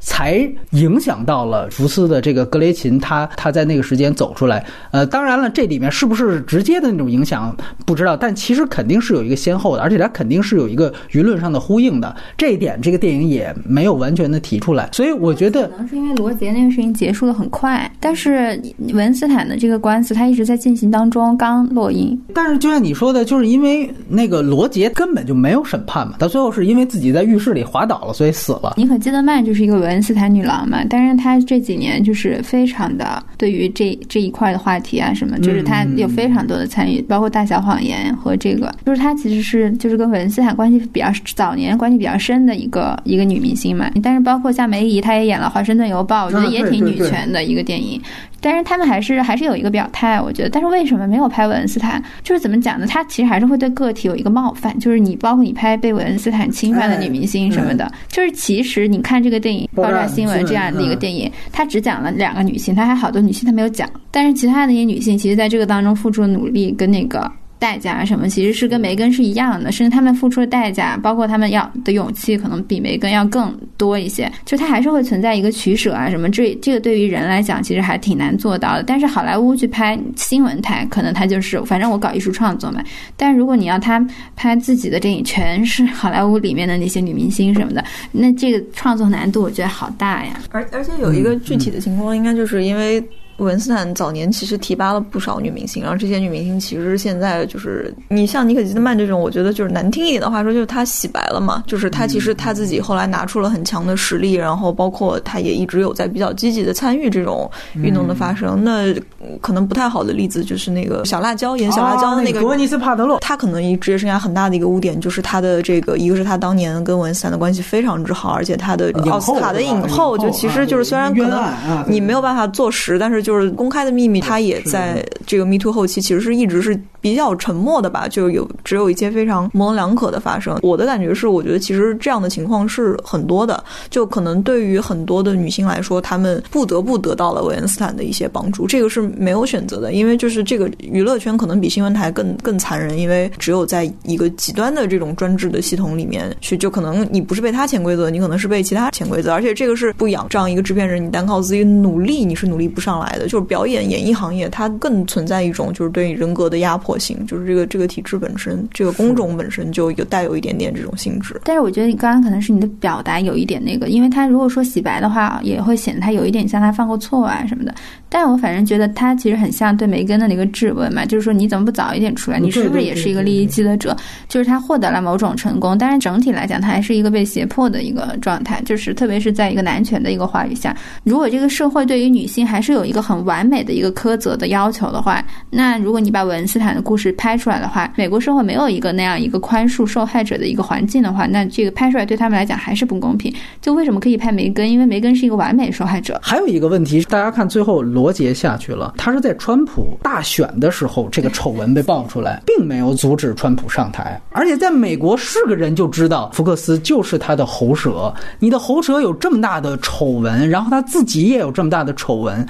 才影响到了福斯的这个格雷琴，他他在那个时间走出来。呃，当然了，这里面是不是直接的那种影响不知道，但其实肯定是有一个先后的，而且它肯定是有一个舆论上的呼应的。这一点，这个电影也没有完全的提出来，所以我觉得可能是因为罗杰那个事情结束的很快，但是文斯坦的这个官司他一直在进行当中，刚落音。但是就像你说的，就是因为那个罗杰根本就没有审判嘛，到最后是因为自己在浴室里滑倒了，所以死了。尼可基德曼就是一个韦恩斯坦女郎嘛，但是她这几年就是非常的对于这这一块的话题啊什么，就是她有非常多的参与，包括《大小谎言》和这个，就是她其实是就是跟韦恩斯坦关系比较早年关系比较深的一个一个女明星嘛。但是包括像梅姨，她也演了《华盛顿邮报》，我觉得也挺女权的一个电影。但是他们还是还是有一个表态，我觉得。但是为什么没有拍韦恩斯坦？就是怎么讲呢？他其实还是会对个体有一个冒犯，就是你包括你拍被韦恩斯坦侵犯的女明星什么的，就是其实你看这个电影《爆炸新闻》这样的一个电影，它只讲了两个女性，它还好多女性她没有讲，但是其他的那些女性，其实在这个当中付出的努力跟那个。代价什么其实是跟梅根是一样的，甚至他们付出的代价，包括他们要的勇气，可能比梅根要更多一些。就它还是会存在一个取舍啊，什么这这个对于人来讲，其实还挺难做到的。但是好莱坞去拍新闻台，可能他就是反正我搞艺术创作嘛。但如果你要他拍自己的电影，全是好莱坞里面的那些女明星什么的，那这个创作难度我觉得好大呀。而而且有一个具体的情况，应该就是因为。文斯坦早年其实提拔了不少女明星，然后这些女明星其实现在就是你像妮可基德曼这种，我觉得就是难听一点的话说，就是她洗白了嘛，就是她其实她自己后来拿出了很强的实力，然后包括她也一直有在比较积极的参与这种运动的发生。那可能不太好的例子就是那个小辣椒演小辣椒的那个格温尼斯帕德洛，她可能一职业生涯很大的一个污点就是她的这个，一个是她当年跟文斯坦的关系非常之好，而且她的奥斯卡的影后，就其实就是虽然可能你没有办法坐实，但是就是公开的秘密，他也在这个 Me Too 后期其实是一直是比较沉默的吧，就有只有一些非常模棱两可的发生。我的感觉是，我觉得其实这样的情况是很多的，就可能对于很多的女性来说，她们不得不得到了维恩斯坦的一些帮助，这个是没有选择的，因为就是这个娱乐圈可能比新闻台更更残忍，因为只有在一个极端的这种专制的系统里面去，就可能你不是被他潜规则，你可能是被其他潜规则，而且这个是不养这样一个制片人，你单靠自己努力你是努力不上来的。就是表演演艺行业，它更存在一种就是对人格的压迫性，就是这个这个体制本身，这个工种本身就有带有一点点这种性质。但是我觉得你刚刚可能是你的表达有一点那个，因为他如果说洗白的话，也会显得他有一点像他犯过错啊什么的。但我反正觉得他其实很像对梅根的那个质问嘛，就是说你怎么不早一点出来？你是不是也是一个利益积累者？就是他获得了某种成功，但是整体来讲，他还是一个被胁迫的一个状态。就是特别是在一个男权的一个话语下，如果这个社会对于女性还是有一个很完美的一个苛责的要求的话，那如果你把文斯坦的故事拍出来的话，美国社会没有一个那样一个宽恕受害者的一个环境的话，那这个拍出来对他们来讲还是不公平。就为什么可以拍梅根？因为梅根是一个完美受害者。还有一个问题，大家看最后罗杰下去了，他是在川普大选的时候，这个丑闻被爆出来，并没有阻止川普上台。而且在美国是个人就知道福克斯就是他的喉舌，你的喉舌有这么大的丑闻，然后他自己也有这么大的丑闻。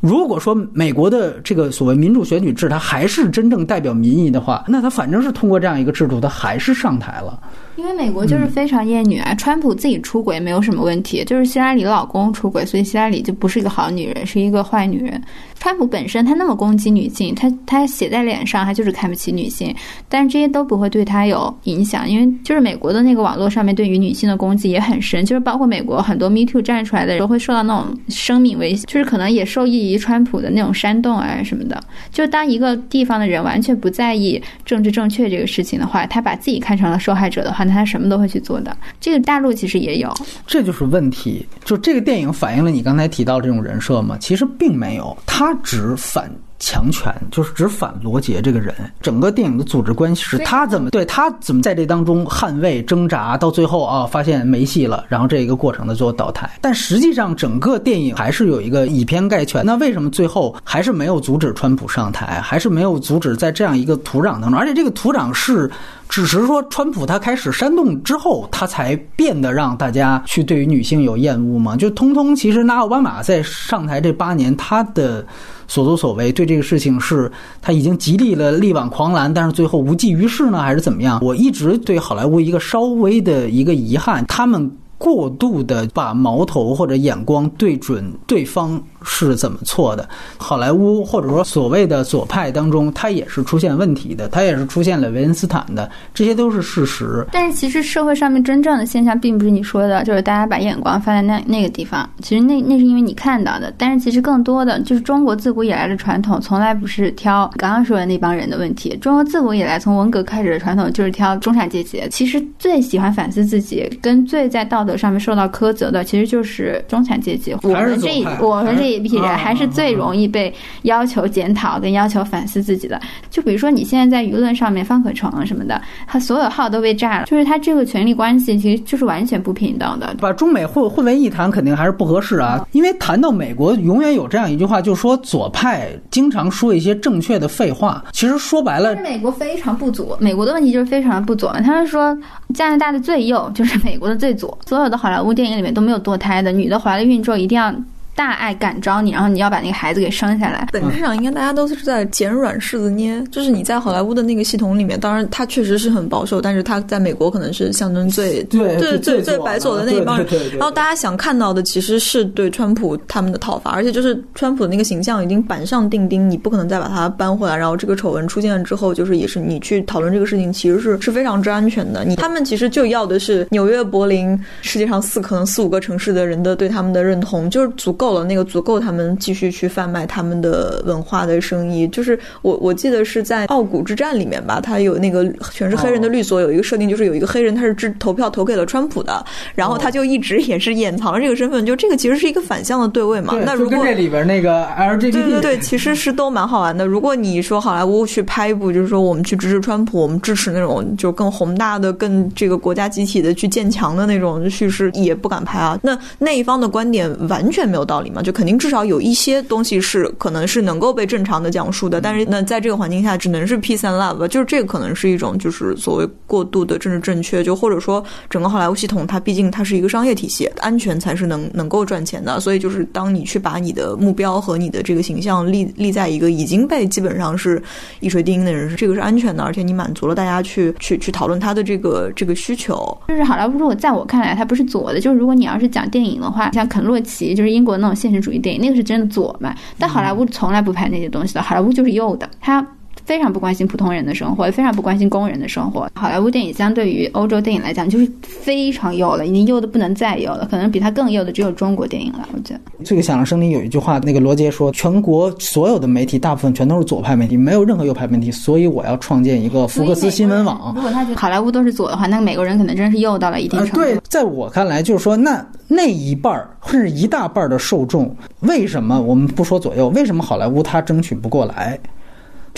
如果说美国的这个所谓民主选举制，它还是真正代表民意的话，那他反正是通过这样一个制度，他还是上台了。因为美国就是非常厌女啊，川普自己出轨没有什么问题，就是希拉里老公出轨，所以希拉里就不是一个好女人，是一个坏女人。川普本身他那么攻击女性，他他写在脸上，他就是看不起女性，但是这些都不会对他有影响，因为就是美国的那个网络上面对于女性的攻击也很深，就是包括美国很多 Me Too 站出来的人都会受到那种生命威胁，就是可能也受益及川普的那种煽动啊什么的。就当一个地方的人完全不在意政治正确这个事情的话，他把自己看成了受害者的话，那他什么都会去做的。这个大陆其实也有，这就是问题。就这个电影反映了你刚才提到这种人设吗？其实并没有，他只反。强权就是指反罗杰这个人，整个电影的组织关系是他怎么对他怎么在这当中捍卫挣扎，到最后啊发现没戏了，然后这一个过程的最后倒台。但实际上整个电影还是有一个以偏概全。那为什么最后还是没有阻止川普上台，还是没有阻止在这样一个土壤当中？而且这个土壤是只是说川普他开始煽动之后，他才变得让大家去对于女性有厌恶吗？就通通其实拿奥巴马在上台这八年他的。所作所为对这个事情是他已经极力了力挽狂澜，但是最后无济于事呢，还是怎么样？我一直对好莱坞一个稍微的一个遗憾，他们过度的把矛头或者眼光对准对方。是怎么错的？好莱坞或者说所谓的左派当中，它也是出现问题的，它也是出现了维恩斯坦的，这些都是事实。但是其实社会上面真正的现象，并不是你说的，就是大家把眼光放在那那个地方。其实那那是因为你看到的，但是其实更多的就是中国自古以来的传统，从来不是挑刚刚说的那帮人的问题。中国自古以来从文革开始的传统就是挑中产阶级。其实最喜欢反思自己，跟最在道德上面受到苛责的，其实就是中产阶级。我们这我们这。这批人还是最容易被要求检讨跟要求反思自己的。就比如说，你现在在舆论上面，方可成什么的，他所有号都被炸了。就是他这个权力关系，其实就是完全不平等的。把中美混混为一谈，肯定还是不合适啊。因为谈到美国，永远有这样一句话，就是说左派经常说一些正确的废话。其实说白了，美国非常不左。美国的问题就是非常的不左。他们说加拿大的最右就是美国的最左。所有的好莱坞电影里面都没有堕胎的，女的怀了孕之后一定要。大爱感召你，然后你要把那个孩子给生下来。本质上应该大家都是在捡软柿子捏，就是你在好莱坞的那个系统里面，当然他确实是很保守，但是他在美国可能是象征最对最最最白左的那一帮人。然后大家想看到的其实是对川普他们的讨伐，而且就是川普的那个形象已经板上钉钉，你不可能再把它搬回来。然后这个丑闻出现了之后，就是也是你去讨论这个事情，其实是是非常之安全的。你他们其实就要的是纽约、柏林，世界上四可能四五个城市的人的对他们的认同，就是足够了，那个足够他。他们继续去贩卖他们的文化的生意，就是我我记得是在《傲骨之战》里面吧，他有那个全是黑人的律所，有一个设定就是有一个黑人他是支投票投给了川普的，然后他就一直也是掩藏了这个身份，就这个其实是一个反向的对位嘛。那如果这里边那个 LGBT，对对对，其实是都蛮好玩的。如果你说好莱坞去拍一部，就是说我们去支持川普，我们支持那种就更宏大的、更这个国家集体的去建强的那种叙事，也不敢拍啊。那那一方的观点完全没有道理嘛？就肯定至少。有一些东西是可能是能够被正常的讲述的，但是那在这个环境下，只能是 peace and love，就是这个可能是一种就是所谓过度的政治正确，就或者说整个好莱坞系统它毕竟它是一个商业体系，安全才是能能够赚钱的，所以就是当你去把你的目标和你的这个形象立立在一个已经被基本上是一锤定音的人，这个是安全的，而且你满足了大家去去去讨论他的这个这个需求。就是好莱坞如果在我看来它不是左的，就是如果你要是讲电影的话，像肯洛奇就是英国那种现实主义电影。那个是真的左嘛？但好莱坞从来不拍那些东西的，好莱坞就是右的，他。非常不关心普通人的生活，也非常不关心工人的生活。好莱坞电影相对于欧洲电影来讲，就是非常右了，已经右的不能再右了。可能比它更右的只有中国电影了。我觉得这个《响亮声》里有一句话，那个罗杰说：“全国所有的媒体大部分全都是左派媒体，没有任何右派媒体，所以我要创建一个福克斯新闻网。”如果他觉得好莱坞都是左的话，那个美国人可能真是右到了一定程度。对，在我看来，就是说，那那一半儿甚至一大半儿的受众，为什么我们不说左右？为什么好莱坞它争取不过来？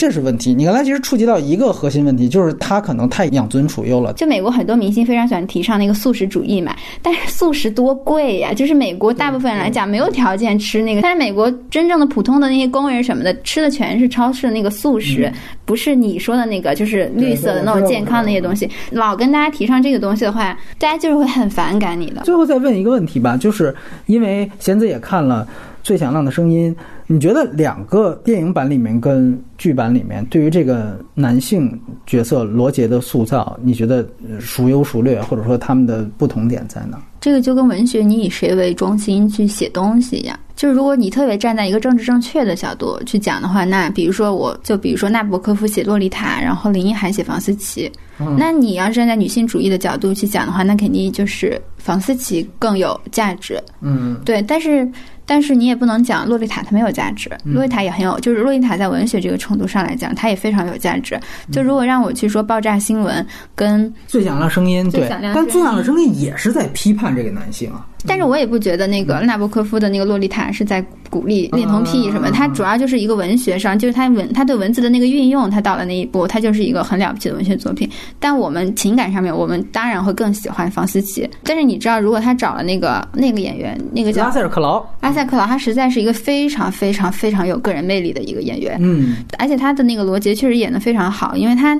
这是问题。你刚才其实触及到一个核心问题，就是他可能太养尊处优了。就美国很多明星非常喜欢提倡那个素食主义嘛，但是素食多贵呀！就是美国大部分人来讲没有条件吃那个，但是美国真正的普通的那些工人什么的吃的全是超市的那个素食，不是你说的那个就是绿色的那种健康那些东西。老跟大家提倡这个东西的话，大家就是会很反感你的。最后再问一个问题吧，就是因为贤子也看了。最响亮的声音，你觉得两个电影版里面跟剧版里面对于这个男性角色罗杰的塑造，你觉得孰优孰劣，或者说他们的不同点在哪？这个就跟文学你以谁为中心去写东西一样。就是如果你特别站在一个政治正确的角度去讲的话，那比如说我就比如说纳博科夫写《洛丽塔》，然后林奕涵写房思琪，那你要站在女性主义的角度去讲的话，那肯定就是房思琪更有价值。嗯，对，但是。但是你也不能讲洛丽塔它没有价值，洛丽塔也很有，就是洛丽塔在文学这个程度上来讲，它也非常有价值。就如果让我去说爆炸新闻跟最响亮声音，对，但最响亮声音也是在批判这个男性啊。但是我也不觉得那个纳博科夫的那个洛丽塔是在鼓励恋童癖什么，它主要就是一个文学上，就是他文他对文字的那个运用，他到了那一步，他就是一个很了不起的文学作品。但我们情感上面，我们当然会更喜欢房思琪。但是你知道，如果他找了那个那个演员，那个叫阿塞尔克劳，阿塞克劳，他实在是一个非常非常非常有个人魅力的一个演员。嗯，而且他的那个罗杰确实演的非常好，因为他。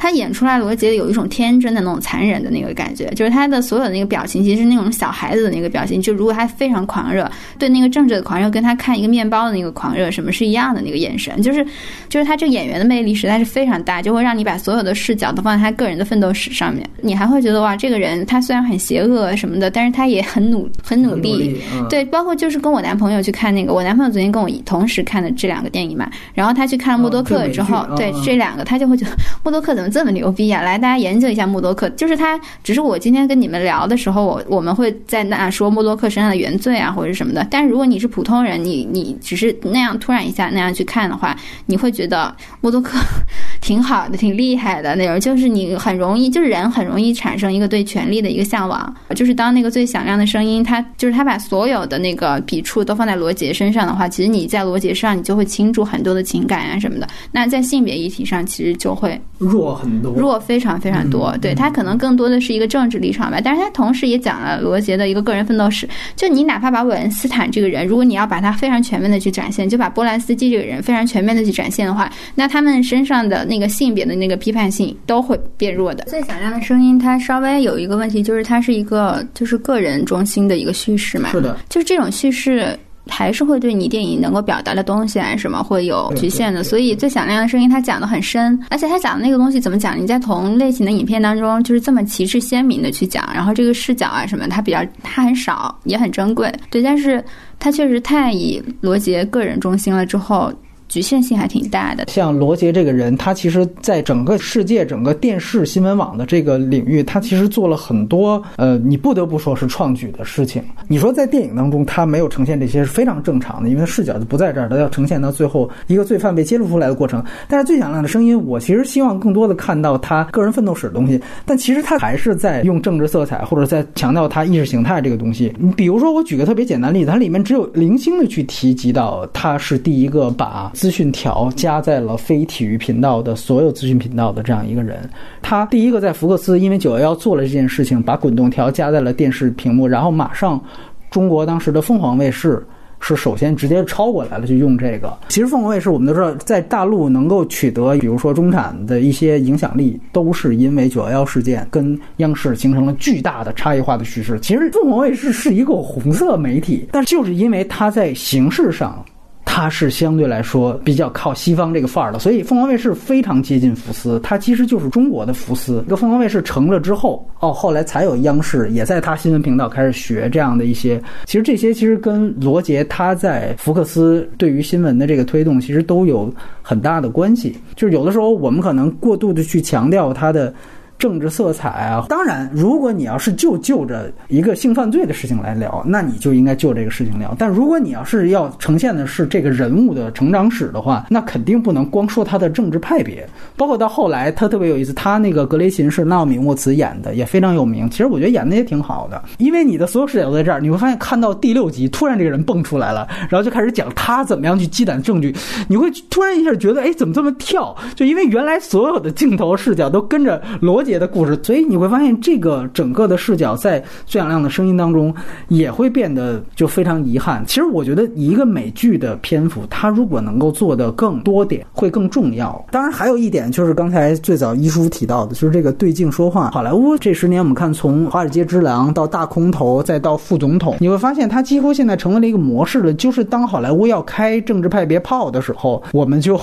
他演出来罗杰有一种天真的那种残忍的那个感觉，就是他的所有的那个表情，其实是那种小孩子的那个表情。就如果他非常狂热，对那个政治的狂热，跟他看一个面包的那个狂热，什么是一样的那个眼神，就是就是他这个演员的魅力实在是非常大，就会让你把所有的视角都放在他个人的奋斗史上面。你还会觉得哇，这个人他虽然很邪恶什么的，但是他也很努很努力。对，包括就是跟我男朋友去看那个，我男朋友昨天跟我同时看的这两个电影嘛，然后他去看了《默多克》之后，对这两个他就会觉得默多克怎么这么牛逼啊！来，大家研究一下默多克，就是他。只是我今天跟你们聊的时候，我我们会在那说默多克身上的原罪啊，或者什么的。但如果你是普通人，你你只是那样突然一下那样去看的话，你会觉得默多克挺好的，挺厉害的那种。就是你很容易，就是人很容易产生一个对权力的一个向往。就是当那个最响亮的声音，他就是他把所有的那个笔触都放在罗杰身上的话，其实你在罗杰身上，你就会倾注很多的情感啊什么的。那在性别议题上，其实就会弱很多，弱非常非常多。对他可能更多的是一个政治立场吧，但是他同时也讲了罗杰的一个个人奋斗史。就你哪怕把韦恩斯坦这个人，如果你要把他非常全面的去展现，就把波兰斯基这个人非常全面的去展现的话，那他们身上的那个性别的那个批判性都会变弱的。最响亮的声音，它稍微有一个问题，就是它是一个就是个人中心的一个叙事嘛。是的，就是这种叙事。还是会对你电影能够表达的东西啊什么会有局限的，所以最响亮的声音他讲的很深，而且他讲的那个东西怎么讲？你在同类型的影片当中就是这么旗帜鲜明的去讲，然后这个视角啊什么，它比较它很少也很珍贵，对，但是它确实太以罗杰个人中心了之后。局限性还挺大的。像罗杰这个人，他其实在整个世界、整个电视新闻网的这个领域，他其实做了很多呃，你不得不说是创举的事情。你说在电影当中，他没有呈现这些是非常正常的，因为他视角就不在这儿，他要呈现到最后一个罪犯被揭露出来的过程。但是最响亮的声音，我其实希望更多的看到他个人奋斗史的东西。但其实他还是在用政治色彩，或者在强调他意识形态这个东西。你比如说，我举个特别简单例子，它里面只有零星的去提及到他是第一个把。资讯条加在了非体育频道的所有资讯频道的这样一个人，他第一个在福克斯因为九幺幺做了这件事情，把滚动条加在了电视屏幕，然后马上中国当时的凤凰卫视是首先直接超过来了，就用这个。其实凤凰卫视我们都知道，在大陆能够取得，比如说中产的一些影响力，都是因为九幺幺事件跟央视形成了巨大的差异化的趋势。其实凤凰卫视是一个红色媒体，但就是因为它在形式上。它是相对来说比较靠西方这个范儿的，所以凤凰卫视非常接近福斯，它其实就是中国的福斯。这个凤凰卫视成了之后，哦，后来才有央视也在它新闻频道开始学这样的一些。其实这些其实跟罗杰他在福克斯对于新闻的这个推动，其实都有很大的关系。就是有的时候我们可能过度的去强调他的。政治色彩啊，当然，如果你要是就就着一个性犯罪的事情来聊，那你就应该就这个事情聊。但如果你要是要呈现的是这个人物的成长史的话，那肯定不能光说他的政治派别。包括到后来，他特别有意思，他那个格雷琴是纳米沃茨演的，也非常有名。其实我觉得演的也挺好的，因为你的所有视角都在这儿，你会发现看到第六集，突然这个人蹦出来了，然后就开始讲他怎么样去积攒证据，你会突然一下觉得，哎，怎么这么跳？就因为原来所有的镜头视角都跟着逻辑。别的故事，所以你会发现这个整个的视角在最响亮的声音当中也会变得就非常遗憾。其实我觉得一个美剧的篇幅，它如果能够做的更多点，会更重要。当然，还有一点就是刚才最早一书提到的，就是这个对镜说话。好莱坞这十年，我们看从《华尔街之狼》到《大空头》，再到《副总统》，你会发现它几乎现在成为了一个模式了。就是当好莱坞要开政治派别炮的时候，我们就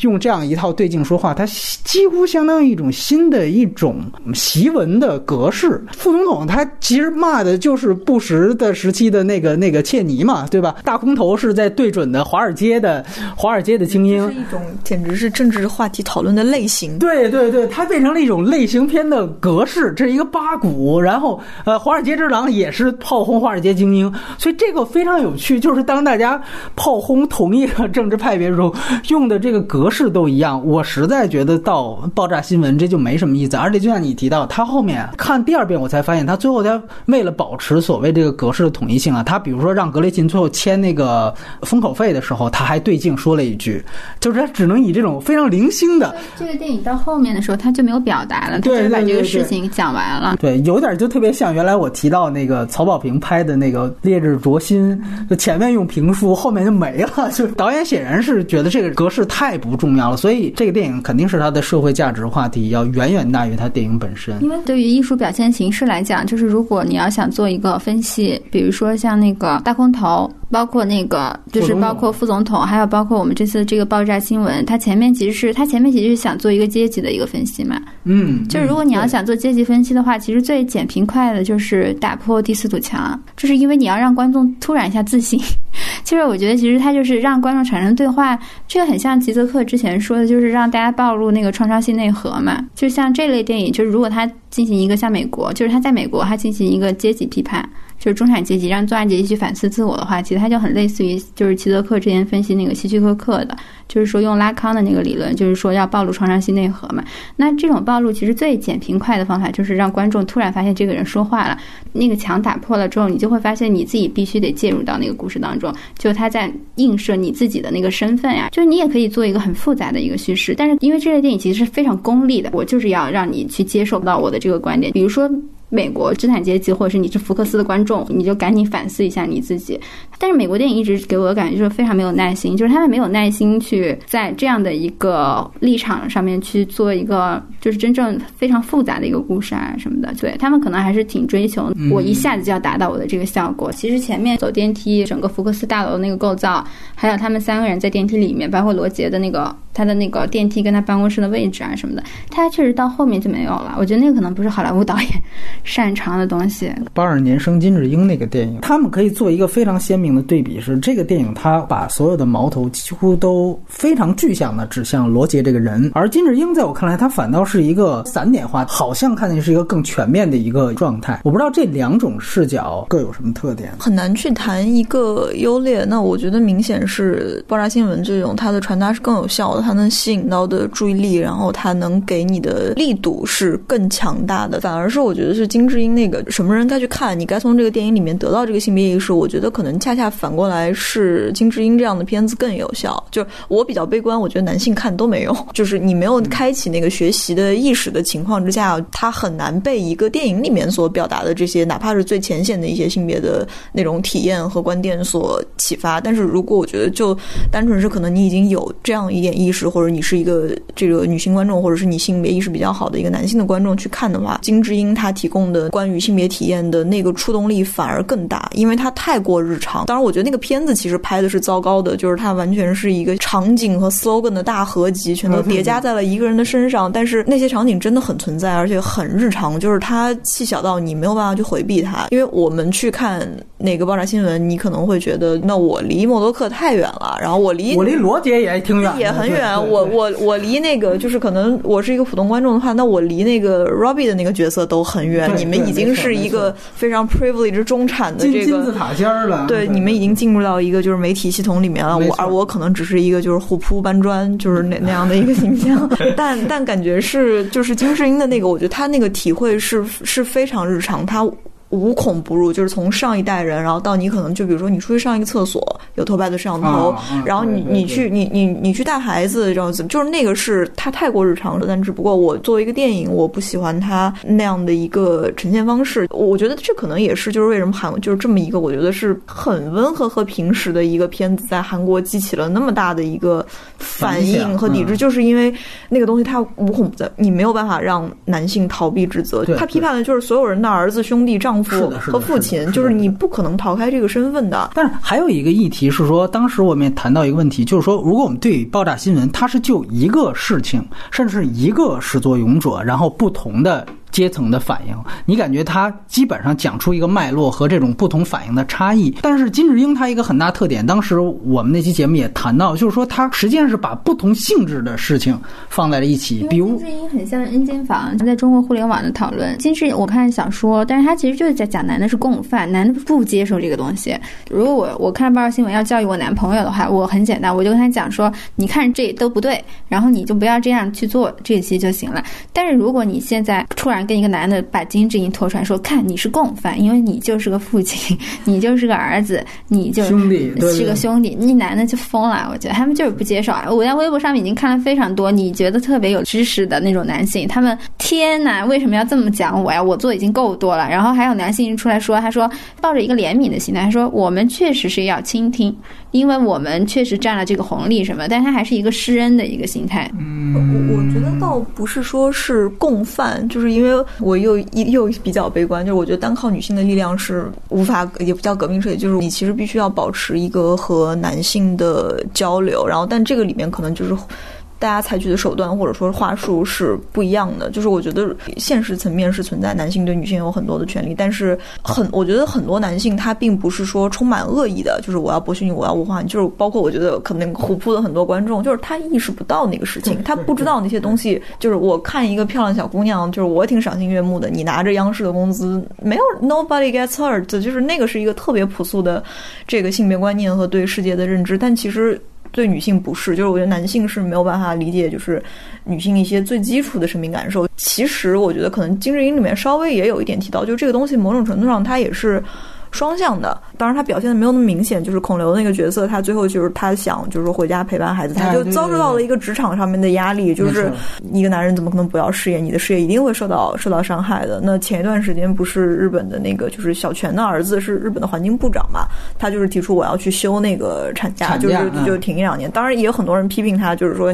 用这样一套对镜说话，它几乎相当于一种新的一种。种檄文的格式。副总统他其实骂的就是布什的时期的那个那个切尼嘛，对吧？大空头是在对准的华尔街的华尔街的精英，是一种简直是政治话题讨论的类型。对对对，它变成了一种类型片的格式，这是一个八股，然后呃，华尔街之狼也是炮轰华尔街精英，所以这个非常有趣，就是当大家炮轰同一个政治派别的时候，用的这个格式都一样。我实在觉得到爆炸新闻这就没什么意思，而且就像你提到，他后面看第二遍我才发现，他最后他为了保持所谓这个格式的统一性啊，他比如说让格雷琴最后签那个封口费的时候，他还对镜说了一句，就是他只能以这种非常零星的。这个电影到后面的时候，他就没有表达了，他对就把这个事情讲完了。对，有点就特别像原来我提到那个曹保平拍的那个《烈日灼心》，就前面用评书，后面就没了。就导演显然是觉得这个格式太不重要了，所以这个电影肯定是他的社会价值话题要远远大于它电影本身。因为对于艺术表现形式来讲，就是如果你要想做一个分析，比如说像那个大空头，包括那个就是包括副总统，还有包括我们这次这个爆炸新闻，它前面其实是它前面其实是想做一个阶级的一个分析嘛。嗯，就是如果你要想做阶级分析的话，其实最简平快的就是打破第四堵墙，就是因为你要让观众突然一下自信。[laughs] 其实我觉得，其实它就是让观众产生对话，这个很像吉泽克之前说的，就是让大家暴露那个创伤性内核嘛。就像这类电影，就是如果他进行一个像美国，就是他在美国他进行一个阶级批判。就是中产阶级让中产阶级去反思自我的话，其实它就很类似于就是齐泽克之前分析那个希区柯克的，就是说用拉康的那个理论，就是说要暴露创伤性内核嘛。那这种暴露其实最简平快的方法，就是让观众突然发现这个人说话了，那个墙打破了之后，你就会发现你自己必须得介入到那个故事当中，就他在映射你自己的那个身份呀。就是你也可以做一个很复杂的一个叙事，但是因为这类电影其实是非常功利的，我就是要让你去接受到我的这个观点，比如说。美国资产阶级，或者是你是福克斯的观众，你就赶紧反思一下你自己。但是美国电影一直给我的感觉就是非常没有耐心，就是他们没有耐心去在这样的一个立场上面去做一个就是真正非常复杂的一个故事啊什么的。对他们可能还是挺追求我一下子就要达到我的这个效果。其实前面走电梯，整个福克斯大楼那个构造，还有他们三个人在电梯里面，包括罗杰的那个他的那个电梯跟他办公室的位置啊什么的，他确实到后面就没有了。我觉得那个可能不是好莱坞导演 [laughs] 擅长的东西。八二年生金智英那个电影，他们可以做一个非常鲜明的对比，是这个电影它把所有的矛头几乎都非常具象的指向罗杰这个人，而金智英在我看来，他反倒是一个散点化，好像看见是一个更全面的一个状态。我不知道这两种视角各有什么特点。很难去谈一个优劣。那我觉得明显是爆炸新闻这种，它的传达是更有效的，它能吸引到的注意力，然后它能给你的力度是更强大的。反而是我觉得是金智英那个什么人该去看，你该从这个电影里面得到这个性别意识。我觉得可能恰恰反过来是金智英这样的片子更有效。就是我比较悲观，我觉得男性看都没用。[laughs] 就是你没有开启那个学习的意识的情况之下，它很难被一个电影里面所表达的这些，哪怕是最浅显的一些性别的那种体验和观点所启发。但是如果我觉得就单纯是可能你已经有这样一点意识，或者你是一个这个女性观众，或者是你性别意识比较好的一个男性的观众去看的话，金智英她提供的关于性别体验的那个触动力反而更大，因为它太过日常。当然，我觉得那个片子其实拍的是糟糕的，就是它完全是一个场景和 slogan 的大合集，全都叠加在了一个人的身上。但是那些场景真的很存在，而且很日常，就是它细小到你没有办法去回避它。因为我们去看那个爆炸新闻，你可能会觉得，那我离默多克太远了，然后我离我离罗杰也挺远，也很远。我我我离那个就是可能我是一个普通观众的话，那我离那个 Robbie 的那个角色都很远。对你们已经是一个非常 privileged 中产的金这个。金字塔尖儿了。对，你们已经进入到一个就是媒体系统里面了，我而我可能只是一个就是虎扑搬砖，就是那那样的一个形象，[laughs] 但但感觉是就是金世英的那个，我觉得他那个体会是是非常日常，他无孔不入，就是从上一代人，然后到你可能就比如说你出去上一个厕所，有偷拍的摄像头，然后你你去你你你去带孩子，然后怎么就是那个是它太过日常了，但只不过我作为一个电影，我不喜欢它那样的一个呈现方式。我觉得这可能也是就是为什么韩就是这么一个我觉得是很温和和平时的一个片子，在韩国激起了那么大的一个反应和抵制，嗯就是因为那个东西它无孔不在，你没有办法让男性逃避指责。他批判的就是所有人的儿子、兄弟、丈丈夫和父亲，就是你不可能逃开这个身份的。但是还有一个议题是说，当时我们也谈到一个问题，就是说，如果我们对爆炸新闻，它是就一个事情，甚至是一个始作俑者，然后不同的。阶层的反应，你感觉他基本上讲出一个脉络和这种不同反应的差异。但是金智英他一个很大特点，当时我们那期节目也谈到，就是说他实际上是把不同性质的事情放在了一起。比如金智英很像 N 间房，在中国互联网的讨论。金智英我看小说，但是他其实就是在讲男的是共犯，男的不接受这个东西。如果我我看报道新闻要教育我男朋友的话，我很简单，我就跟他讲说，你看这都不对，然后你就不要这样去做这些就行了。但是如果你现在突然跟一个男的把金智英拖出来，说看你是共犯，因为你就是个父亲，[laughs] 你就是个儿子，你就兄弟是个兄弟，那男的就疯了。我觉得他们就是不接受啊！我在微博上面已经看了非常多，你觉得特别有知识的那种男性，他们天哪，为什么要这么讲我呀？我做已经够多了。然后还有男性出来说，他说抱着一个怜悯的心态，他说我们确实是要倾听，因为我们确实占了这个红利什么，但他还是一个施恩的一个心态。嗯，我我觉得倒不是说是共犯，就是因为我。又一又比较悲观，就是我觉得单靠女性的力量是无法，也不叫革命事业，就是你其实必须要保持一个和男性的交流，然后但这个里面可能就是。大家采取的手段或者说是话术是不一样的，就是我觉得现实层面是存在男性对女性有很多的权利，但是很我觉得很多男性他并不是说充满恶意的，就是我要剥削你，我要物化你，就是包括我觉得可能虎扑的很多观众，就是他意识不到那个事情，他不知道那些东西，就是我看一个漂亮小姑娘，就是我挺赏心悦目的，你拿着央视的工资，没有 nobody gets hurt，就是那个是一个特别朴素的这个性别观念和对世界的认知，但其实。对女性不是，就是我觉得男性是没有办法理解，就是女性一些最基础的生命感受。其实我觉得可能金智英里面稍微也有一点提到，就这个东西某种程度上它也是。双向的，当然他表现的没有那么明显。就是孔刘那个角色，他最后就是他想就是说回家陪伴孩子，他就遭受到了一个职场上面的压力，就是一个男人怎么可能不要事业？你的事业一定会受到受到伤害的。那前一段时间不是日本的那个就是小泉的儿子是日本的环境部长嘛？他就是提出我要去休那个产假，就是就停一两年。当然也有很多人批评他，就是说。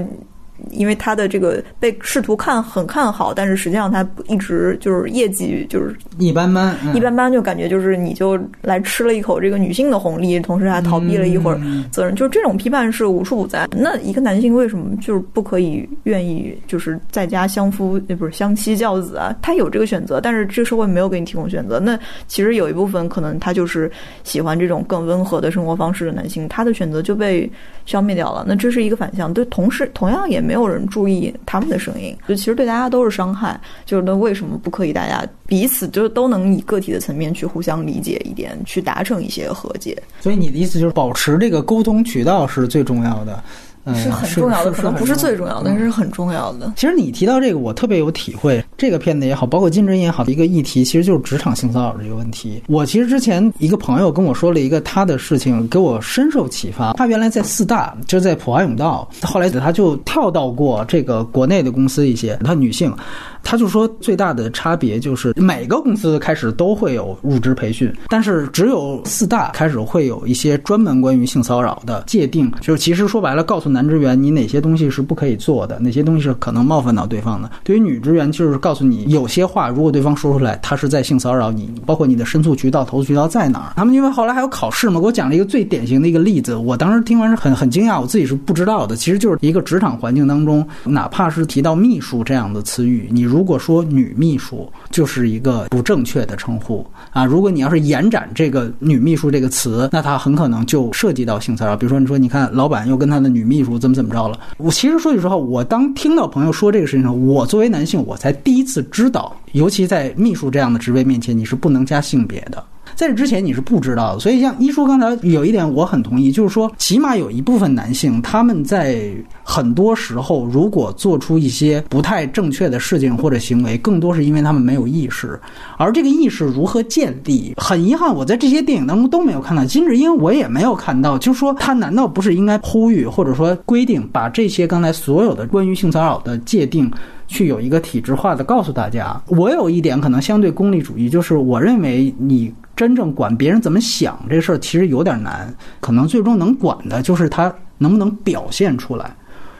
因为他的这个被试图看很看好，但是实际上他一直就是业绩就是一般般，一般般，就感觉就是你就来吃了一口这个女性的红利，同时还逃避了一会儿责任，就是这种批判是无处不在。那一个男性为什么就是不可以愿意就是在家相夫，不是相妻教子啊？他有这个选择，但是这个社会没有给你提供选择。那其实有一部分可能他就是喜欢这种更温和的生活方式的男性，他的选择就被消灭掉了。那这是一个反向，对，同时同样也。没有人注意他们的声音，就其实对大家都是伤害。就是那为什么不可以大家彼此就是都能以个体的层面去互相理解一点，去达成一些和解？所以你的意思就是保持这个沟通渠道是最重要的。是很重要的，可能不是最重要的，但是很重要的。其实你提到这个，我特别有体会。这个片子也好，包括金针也好，一个议题其实就是职场性骚扰这个问题。我其实之前一个朋友跟我说了一个他的事情，给我深受启发。他原来在四大，就是在普华永道，后来他就跳到过这个国内的公司一些，他女性。他就说，最大的差别就是每个公司开始都会有入职培训，但是只有四大开始会有一些专门关于性骚扰的界定。就是其实说白了，告诉男职员你哪些东西是不可以做的，哪些东西是可能冒犯到对方的。对于女职员，就是告诉你有些话，如果对方说出来，他是在性骚扰你，包括你的申诉渠道、投诉渠道在哪儿。他们因为后来还有考试嘛，给我讲了一个最典型的一个例子，我当时听完是很很惊讶，我自己是不知道的。其实就是一个职场环境当中，哪怕是提到秘书这样的词语，你如果说女秘书就是一个不正确的称呼啊，如果你要是延展这个女秘书这个词，那它很可能就涉及到性骚扰。比如说，你说你看老板又跟他的女秘书怎么怎么着了。我其实说句实话，我当听到朋友说这个事情的时候，我作为男性，我才第一次知道，尤其在秘书这样的职位面前，你是不能加性别的。在这之前你是不知道的，所以像一叔刚才有一点我很同意，就是说起码有一部分男性他们在很多时候如果做出一些不太正确的事情或者行为，更多是因为他们没有意识，而这个意识如何建立，很遗憾我在这些电影当中都没有看到，金智英我也没有看到，就是说他难道不是应该呼吁或者说规定把这些刚才所有的关于性骚扰的界定？去有一个体制化的告诉大家，我有一点可能相对功利主义，就是我认为你真正管别人怎么想这事儿其实有点难，可能最终能管的就是他能不能表现出来。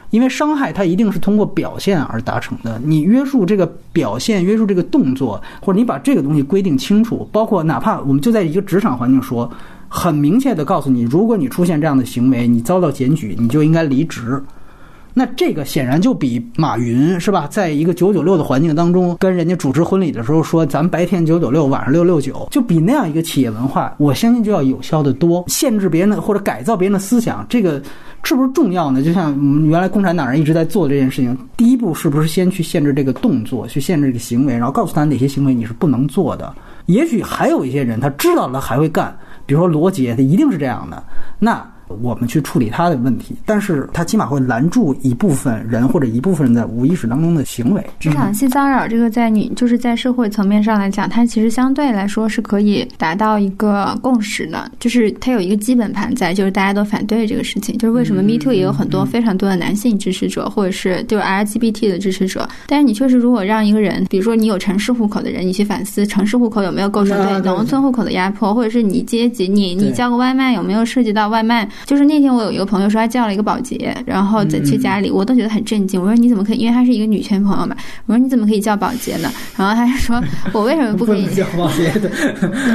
因为伤害他一定是通过表现而达成的。你约束这个表现，约束这个动作，或者你把这个东西规定清楚，包括哪怕我们就在一个职场环境说，很明确的告诉你，如果你出现这样的行为，你遭到检举，你就应该离职。那这个显然就比马云是吧，在一个九九六的环境当中，跟人家主持婚礼的时候说咱们白天九九六，晚上六六九，就比那样一个企业文化，我相信就要有效的多。限制别人的或者改造别人的思想，这个是不是重要呢？就像我们原来共产党人一直在做这件事情，第一步是不是先去限制这个动作，去限制这个行为，然后告诉他哪些行为你是不能做的？也许还有一些人他知道了还会干，比如说罗杰，他一定是这样的。那。我们去处理他的问题，但是他起码会拦住一部分人或者一部分人在无意识当中的行为。职场性骚扰这个在你就是在社会层面上来讲，它其实相对来说是可以达到一个共识的，就是它有一个基本盘在，就是大家都反对这个事情。就是为什么 Me Too 也有很多非常多的男性支持者，或者是就是 LGBT 的支持者。但是你确实如果让一个人，比如说你有城市户口的人，你去反思城市户口有没有构成对农村户口的压迫，或者是你阶级，你你叫个外卖有没有涉及到外卖？就是那天我有一个朋友说他叫了一个保洁，然后在去家里，我都觉得很震惊。我说你怎么可以？因为他是一个女权朋友嘛。我说你怎么可以叫保洁呢？然后他说我为什么不可以叫保洁的？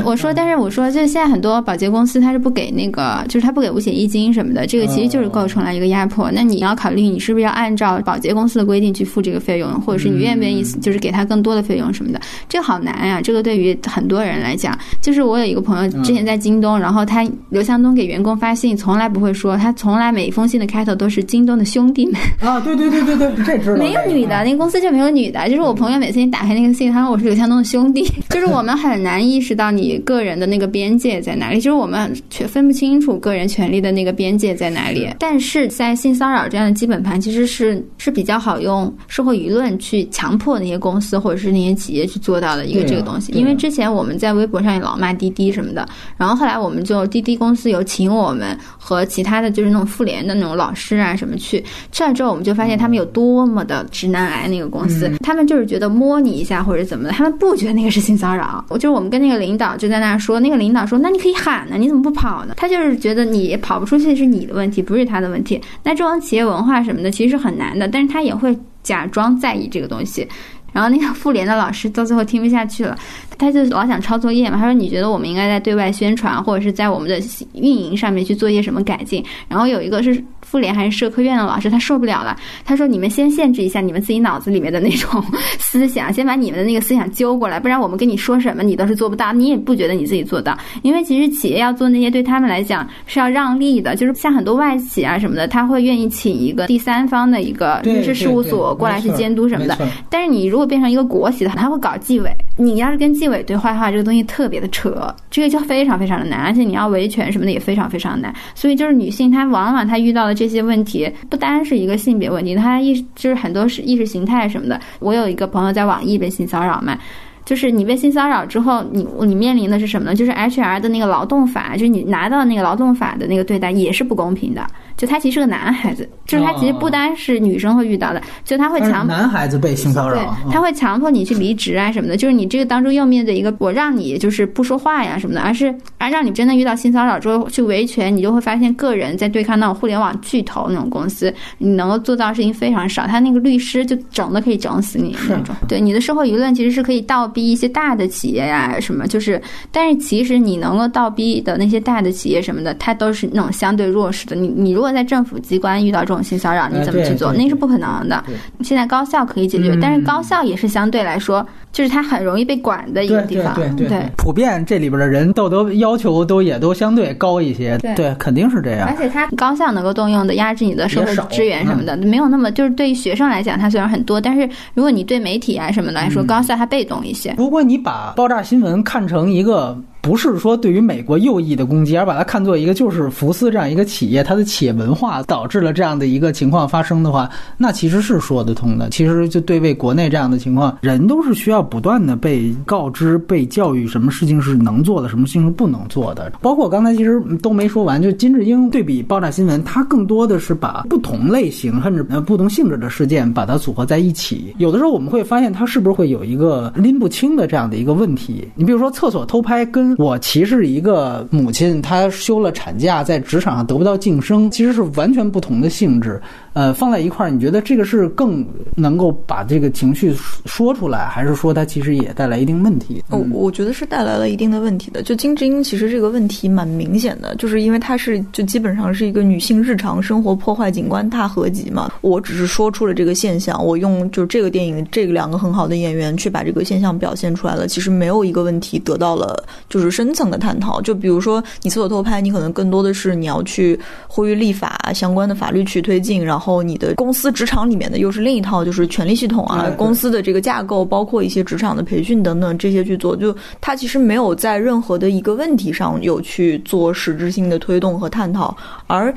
我说但是我说就是现在很多保洁公司他是不给那个，就是他不给五险一金什么的，这个其实就是构成了一个压迫。那你要考虑你是不是要按照保洁公司的规定去付这个费用，或者是你愿不愿意就是给他更多的费用什么的？这个好难呀！这个对于很多人来讲，就是我有一个朋友之前在京东，然后他刘强东给员工发信从来不会。说他从来每一封信的开头都是京东的兄弟们啊，对对对对对，这知道。没有女的，那公司就没有女的。就是我朋友每次你打开那个信，他说我是刘强东的兄弟，[laughs] 就是我们很难意识到你个人的那个边界在哪里，就是我们却分不清楚个人权利的那个边界在哪里。但是在性骚扰这样的基本盘，其实是是比较好用社会舆论去强迫那些公司或者是那些企业去做到的一个这个东西。因为之前我们在微博上也老骂滴滴什么的，然后后来我们就滴滴公司有请我们和其他的就是那种妇联的那种老师啊什么去去了之后，我们就发现他们有多么的直男癌。那个公司，他们就是觉得摸你一下或者怎么的，他们不觉得那个是性骚扰。我就是我们跟那个领导就在那说，那个领导说，那你可以喊呢，你怎么不跑呢？他就是觉得你跑不出去是你的问题，不是他的问题。那这种企业文化什么的其实是很难的，但是他也会假装在意这个东西。然后那个妇联的老师到最后听不下去了。他就老想抄作业嘛，他说：“你觉得我们应该在对外宣传，或者是在我们的运营上面去做一些什么改进？”然后有一个是妇联还是社科院的老师，他受不了了，他说：“你们先限制一下你们自己脑子里面的那种思想，先把你们的那个思想揪过来，不然我们跟你说什么你都是做不到，你也不觉得你自己做到。因为其实企业要做那些对他们来讲是要让利的，就是像很多外企啊什么的，他会愿意请一个第三方的一个律师事务所过来去监督什么的。但是你如果变成一个国企的，他会搞纪委，你要是跟纪委对坏话，这个东西特别的扯，这个就非常非常的难，而且你要维权什么的也非常非常难。所以就是女性，她往往她遇到的这些问题，不单是一个性别问题，她意就是很多是意识形态什么的。我有一个朋友在网易被性骚扰嘛，就是你被性骚扰之后，你你面临的是什么呢？就是 HR 的那个劳动法，就是你拿到那个劳动法的那个对待也是不公平的。就他其实是个男孩子，就是他其实不单是女生会遇到的，就他会强男孩子被性骚扰，对，他会强迫你去离职啊什么的。就是你这个当中又面对一个我让你就是不说话呀什么的，而是而让你真的遇到性骚扰之后去维权，你就会发现个人在对抗那种互联网巨头那种公司，你能够做到事情非常少。他那个律师就整的可以整死你那种。对，你的社会舆论其实是可以倒逼一些大的企业呀什么，就是，但是其实你能够倒逼的那些大的企业什么的，它都是那种相对弱势的。你你如果在政府机关遇到这种性骚扰，你怎么去做？那是不可能的。现在高校可以解决，但是高校也是相对来说，就是它很容易被管的一个地方。对对对，普遍这里边的人道德要求都也都相对高一些。对，肯定是这样。而且它高校能够动用的压制你的社会资源什么的，没有那么就是对于学生来讲，它虽然很多，但是如果你对媒体啊什么的来说，高校它被动一些。如果你把爆炸新闻看成一个。不是说对于美国右翼的攻击，而把它看作一个就是福斯这样一个企业，它的企业文化导致了这样的一个情况发生的话，那其实是说得通的。其实就对位国内这样的情况，人都是需要不断的被告知、被教育，什么事情是能做的，什么事情是不能做的。包括刚才其实都没说完，就金智英对比爆炸新闻，它更多的是把不同类型甚至呃不同性质的事件把它组合在一起。有的时候我们会发现，它是不是会有一个拎不清的这样的一个问题？你比如说厕所偷拍跟我歧视一个母亲，她休了产假，在职场上得不到晋升，其实是完全不同的性质。呃，放在一块儿，你觉得这个是更能够把这个情绪说出来，还是说它其实也带来一定问题？我我觉得是带来了一定的问题的。就金智英其实这个问题蛮明显的，就是因为它是就基本上是一个女性日常生活破坏景观大合集嘛。我只是说出了这个现象，我用就是这个电影这两个很好的演员去把这个现象表现出来了。其实没有一个问题得到了就是深层的探讨。就比如说你厕所偷拍，你可能更多的是你要去呼吁立法相关的法律去推进，然后你的公司职场里面的又是另一套就是权力系统啊，公司的这个架构，包括一些职场的培训等等这些去做。就他其实没有在任何的一个问题上有去做实质性的推动和探讨，而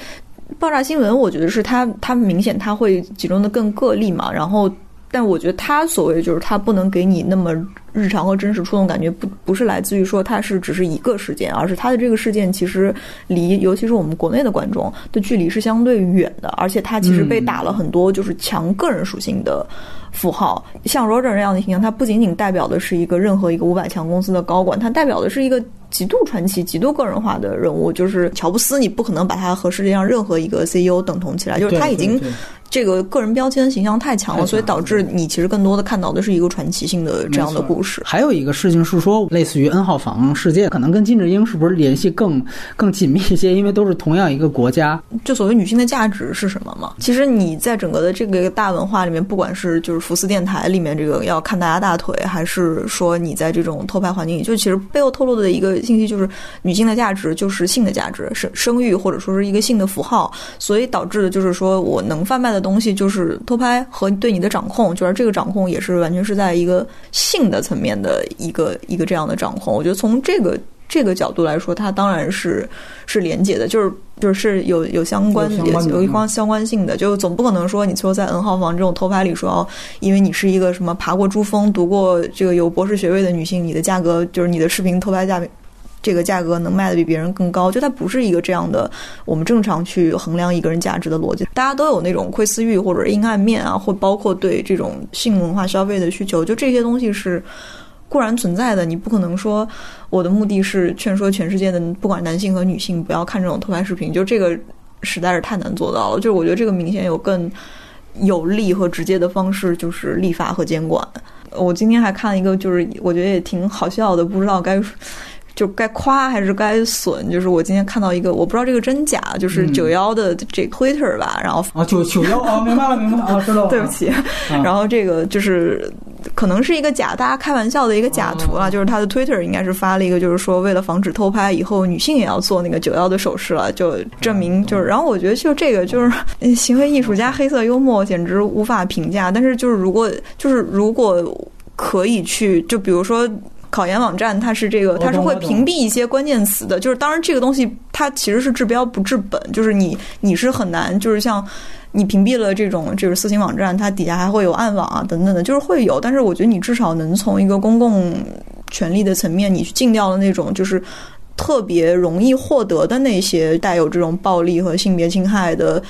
爆炸新闻，我觉得是他他明显他会集中的更个例嘛，然后。但我觉得他所谓就是他不能给你那么日常和真实触动感觉，不不是来自于说他是只是一个事件，而是他的这个事件其实离尤其是我们国内的观众的距离是相对远的，而且他其实被打了很多就是强个人属性的符号，像 Roger 这样的形象，他不仅仅代表的是一个任何一个五百强公司的高管，他代表的是一个极度传奇、极度个人化的人物，就是乔布斯，你不可能把他和世界上任何一个 CEO 等同起来，就是他已经。这个个人标签形象太强了，所以导致你其实更多的看到的是一个传奇性的这样的故事。还有一个事情是说，类似于 N 号房事件，可能跟金智英是不是联系更更紧密一些？因为都是同样一个国家。就所谓女性的价值是什么嘛？其实你在整个的这个大文化里面，不管是就是福斯电台里面这个要看大家大腿，还是说你在这种偷拍环境里，就其实背后透露的一个信息就是，女性的价值就是性的价值，生生育或者说是一个性的符号，所以导致的就是说我能贩卖。的东西就是偷拍和对你的掌控，就是这个掌控也是完全是在一个性的层面的一个一个这样的掌控。我觉得从这个这个角度来说，它当然是是连接的，就是就是有有相关有一方相关性的，就总不可能说你最后在 N 号房这种偷拍里说哦，因为你是一个什么爬过珠峰、读过这个有博士学位的女性，你的价格就是你的视频偷拍价。这个价格能卖的比别人更高，就它不是一个这样的我们正常去衡量一个人价值的逻辑。大家都有那种窥私欲或者阴暗面啊，或包括对这种性文化消费的需求，就这些东西是固然存在的。你不可能说我的目的是劝说全世界的不管男性和女性不要看这种偷拍视频，就这个实在是太难做到了。就是我觉得这个明显有更有利和直接的方式，就是立法和监管。我今天还看了一个，就是我觉得也挺好笑的，不知道该。就该夸还是该损？就是我今天看到一个，我不知道这个真假，就是九幺的这 Twitter 吧，然后啊九九幺啊，明白了明白了啊，知道了。[laughs] 对不起，[laughs] 然后这个就是可能是一个假，大家开玩笑的一个假图啊，就是他的 Twitter 应该是发了一个，就是说为了防止偷拍，以后女性也要做那个九幺的手势了，就证明就是。然后我觉得就这个就是行为艺术家黑色幽默，简直无法评价。但是就是如果就是如果可以去，就比如说。考研网站它是这个，它是会屏蔽一些关键词的。就是当然，这个东西它其实是治标不治本，就是你你是很难，就是像你屏蔽了这种就是色情网站，它底下还会有暗网啊等等的，就是会有。但是我觉得你至少能从一个公共权力的层面，你去禁掉了那种就是。特别容易获得的那些带有这种暴力和性别侵害的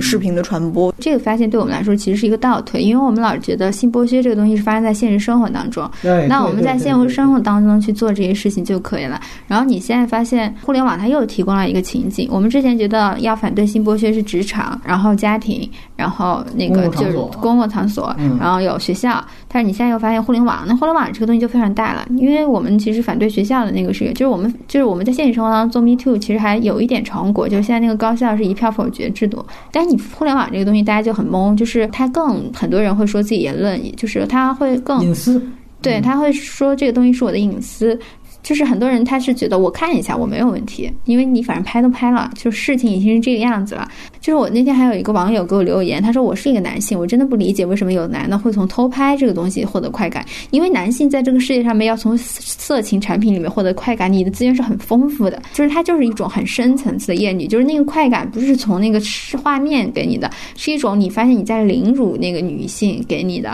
视频的传播，这个发现对我们来说其实是一个倒退，因为我们老是觉得性剥削这个东西是发生在现实生活当中，那我们在现实生活当中去做这些事情就可以了。然后你现在发现互联网它又提供了一个情景，我们之前觉得要反对性剥削是职场，然后家庭，然后那个就是公共场所，然后有学校，但是你现在又发现互联网，那互联网这个东西就非常大了，因为我们其实反对学校的那个是，就是我们就是我。我们在现实生活当中做 Me Too，其实还有一点成果，就是现在那个高校是一票否决制度。但是你互联网这个东西，大家就很懵，就是他更很多人会说自己言论，就是他会更隐私，对他会说这个东西是我的隐私。就是很多人他是觉得我看一下我没有问题，因为你反正拍都拍了，就事情已经是这个样子了。就是我那天还有一个网友给我留言，他说我是一个男性，我真的不理解为什么有男的会从偷拍这个东西获得快感，因为男性在这个世界上面要从色情产品里面获得快感，你的资源是很丰富的，就是它就是一种很深层次的厌女，就是那个快感不是从那个画面给你的，是一种你发现你在凌辱那个女性给你的。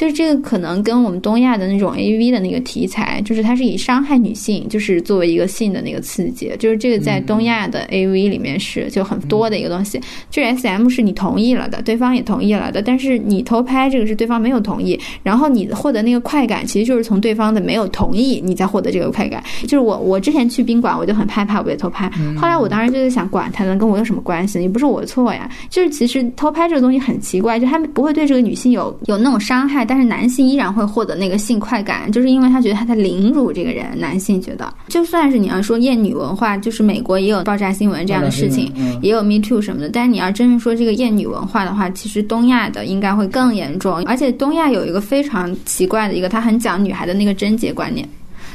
就是这个可能跟我们东亚的那种 A V 的那个题材，就是它是以伤害女性，就是作为一个性的那个刺激，就是这个在东亚的 A V 里面是就很多的一个东西。就是 S M 是你同意了的，对方也同意了的，但是你偷拍这个是对方没有同意，然后你获得那个快感，其实就是从对方的没有同意，你再获得这个快感。就是我我之前去宾馆，我就很害怕我被偷拍，后来我当时就在想，管他呢，跟我有什么关系？也不是我的错呀。就是其实偷拍这个东西很奇怪，就他们不会对这个女性有有那种伤害，但是男性依然会获得那个性快感，就是因为他觉得他在凌辱这个人。男性觉得，就算是你要说厌女文化，就是美国也有爆炸新闻这样的事情，也有 Me Too 什么的，但是你要真是说这个厌女文化的话，其实东亚的应该会更严重，而且东亚有一个非常奇怪的一个，他很讲女孩的那个贞洁观念。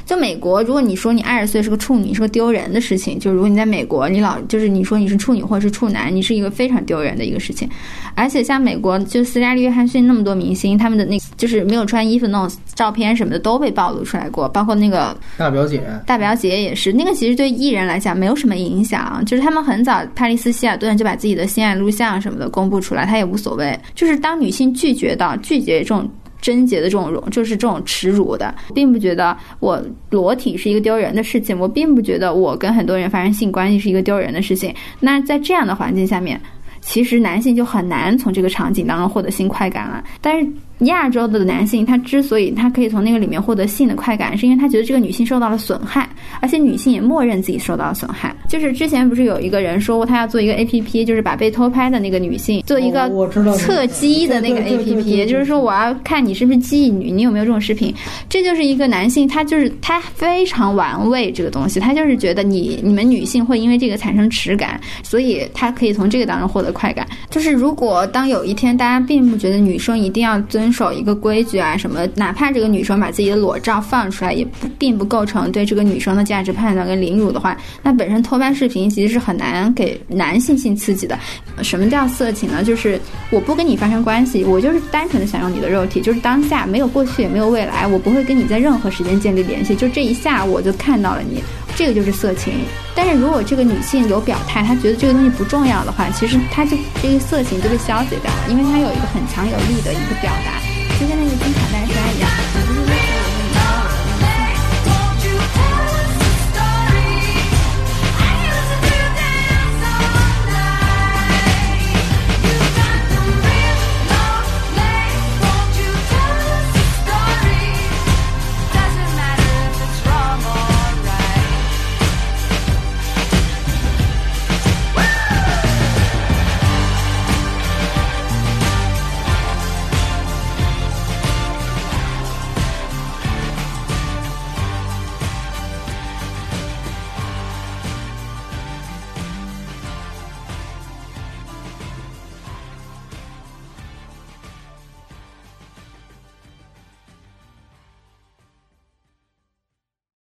就美国，如果你说你二十岁是个处女，是个丢人的事情。就如果你在美国，你老就是你说你是处女或者是处男，你是一个非常丢人的一个事情。而且像美国，就斯嘉丽约翰逊那么多明星，他们的那就是没有穿衣服那种照片什么的都被暴露出来过，包括那个大表姐，大表姐也是。那个其实对艺人来讲没有什么影响，就是他们很早，帕丽斯希尔顿就把自己的性爱录像什么的公布出来，他也无所谓。就是当女性拒绝到拒绝这种。贞洁的这种容，就是这种耻辱的，并不觉得我裸体是一个丢人的事情，我并不觉得我跟很多人发生性关系是一个丢人的事情。那在这样的环境下面，其实男性就很难从这个场景当中获得性快感了。但是。亚洲的男性，他之所以他可以从那个里面获得性的快感，是因为他觉得这个女性受到了损害，而且女性也默认自己受到了损害。就是之前不是有一个人说过，他要做一个 A P P，就是把被偷拍的那个女性做一个测基的那个 A P P，就是说我要看你是不是妓女，你有没有这种视频。这就是一个男性，他就是他非常玩味这个东西，他就是觉得你你们女性会因为这个产生耻感，所以他可以从这个当中获得快感。就是如果当有一天大家并不觉得女生一定要遵遵守一个规矩啊，什么？哪怕这个女生把自己的裸照放出来，也不并不构成对这个女生的价值判断跟凌辱的话，那本身偷拍视频其实是很难给男性性刺激的。什么叫色情呢？就是我不跟你发生关系，我就是单纯的想用你的肉体，就是当下没有过去也没有未来，我不会跟你在任何时间建立联系，就这一下我就看到了你，这个就是色情。但是如果这个女性有表态，她觉得这个东西不重要的话，其实她就这个色情就被消解掉了，因为她有一个很强有力的一个表达。就像那个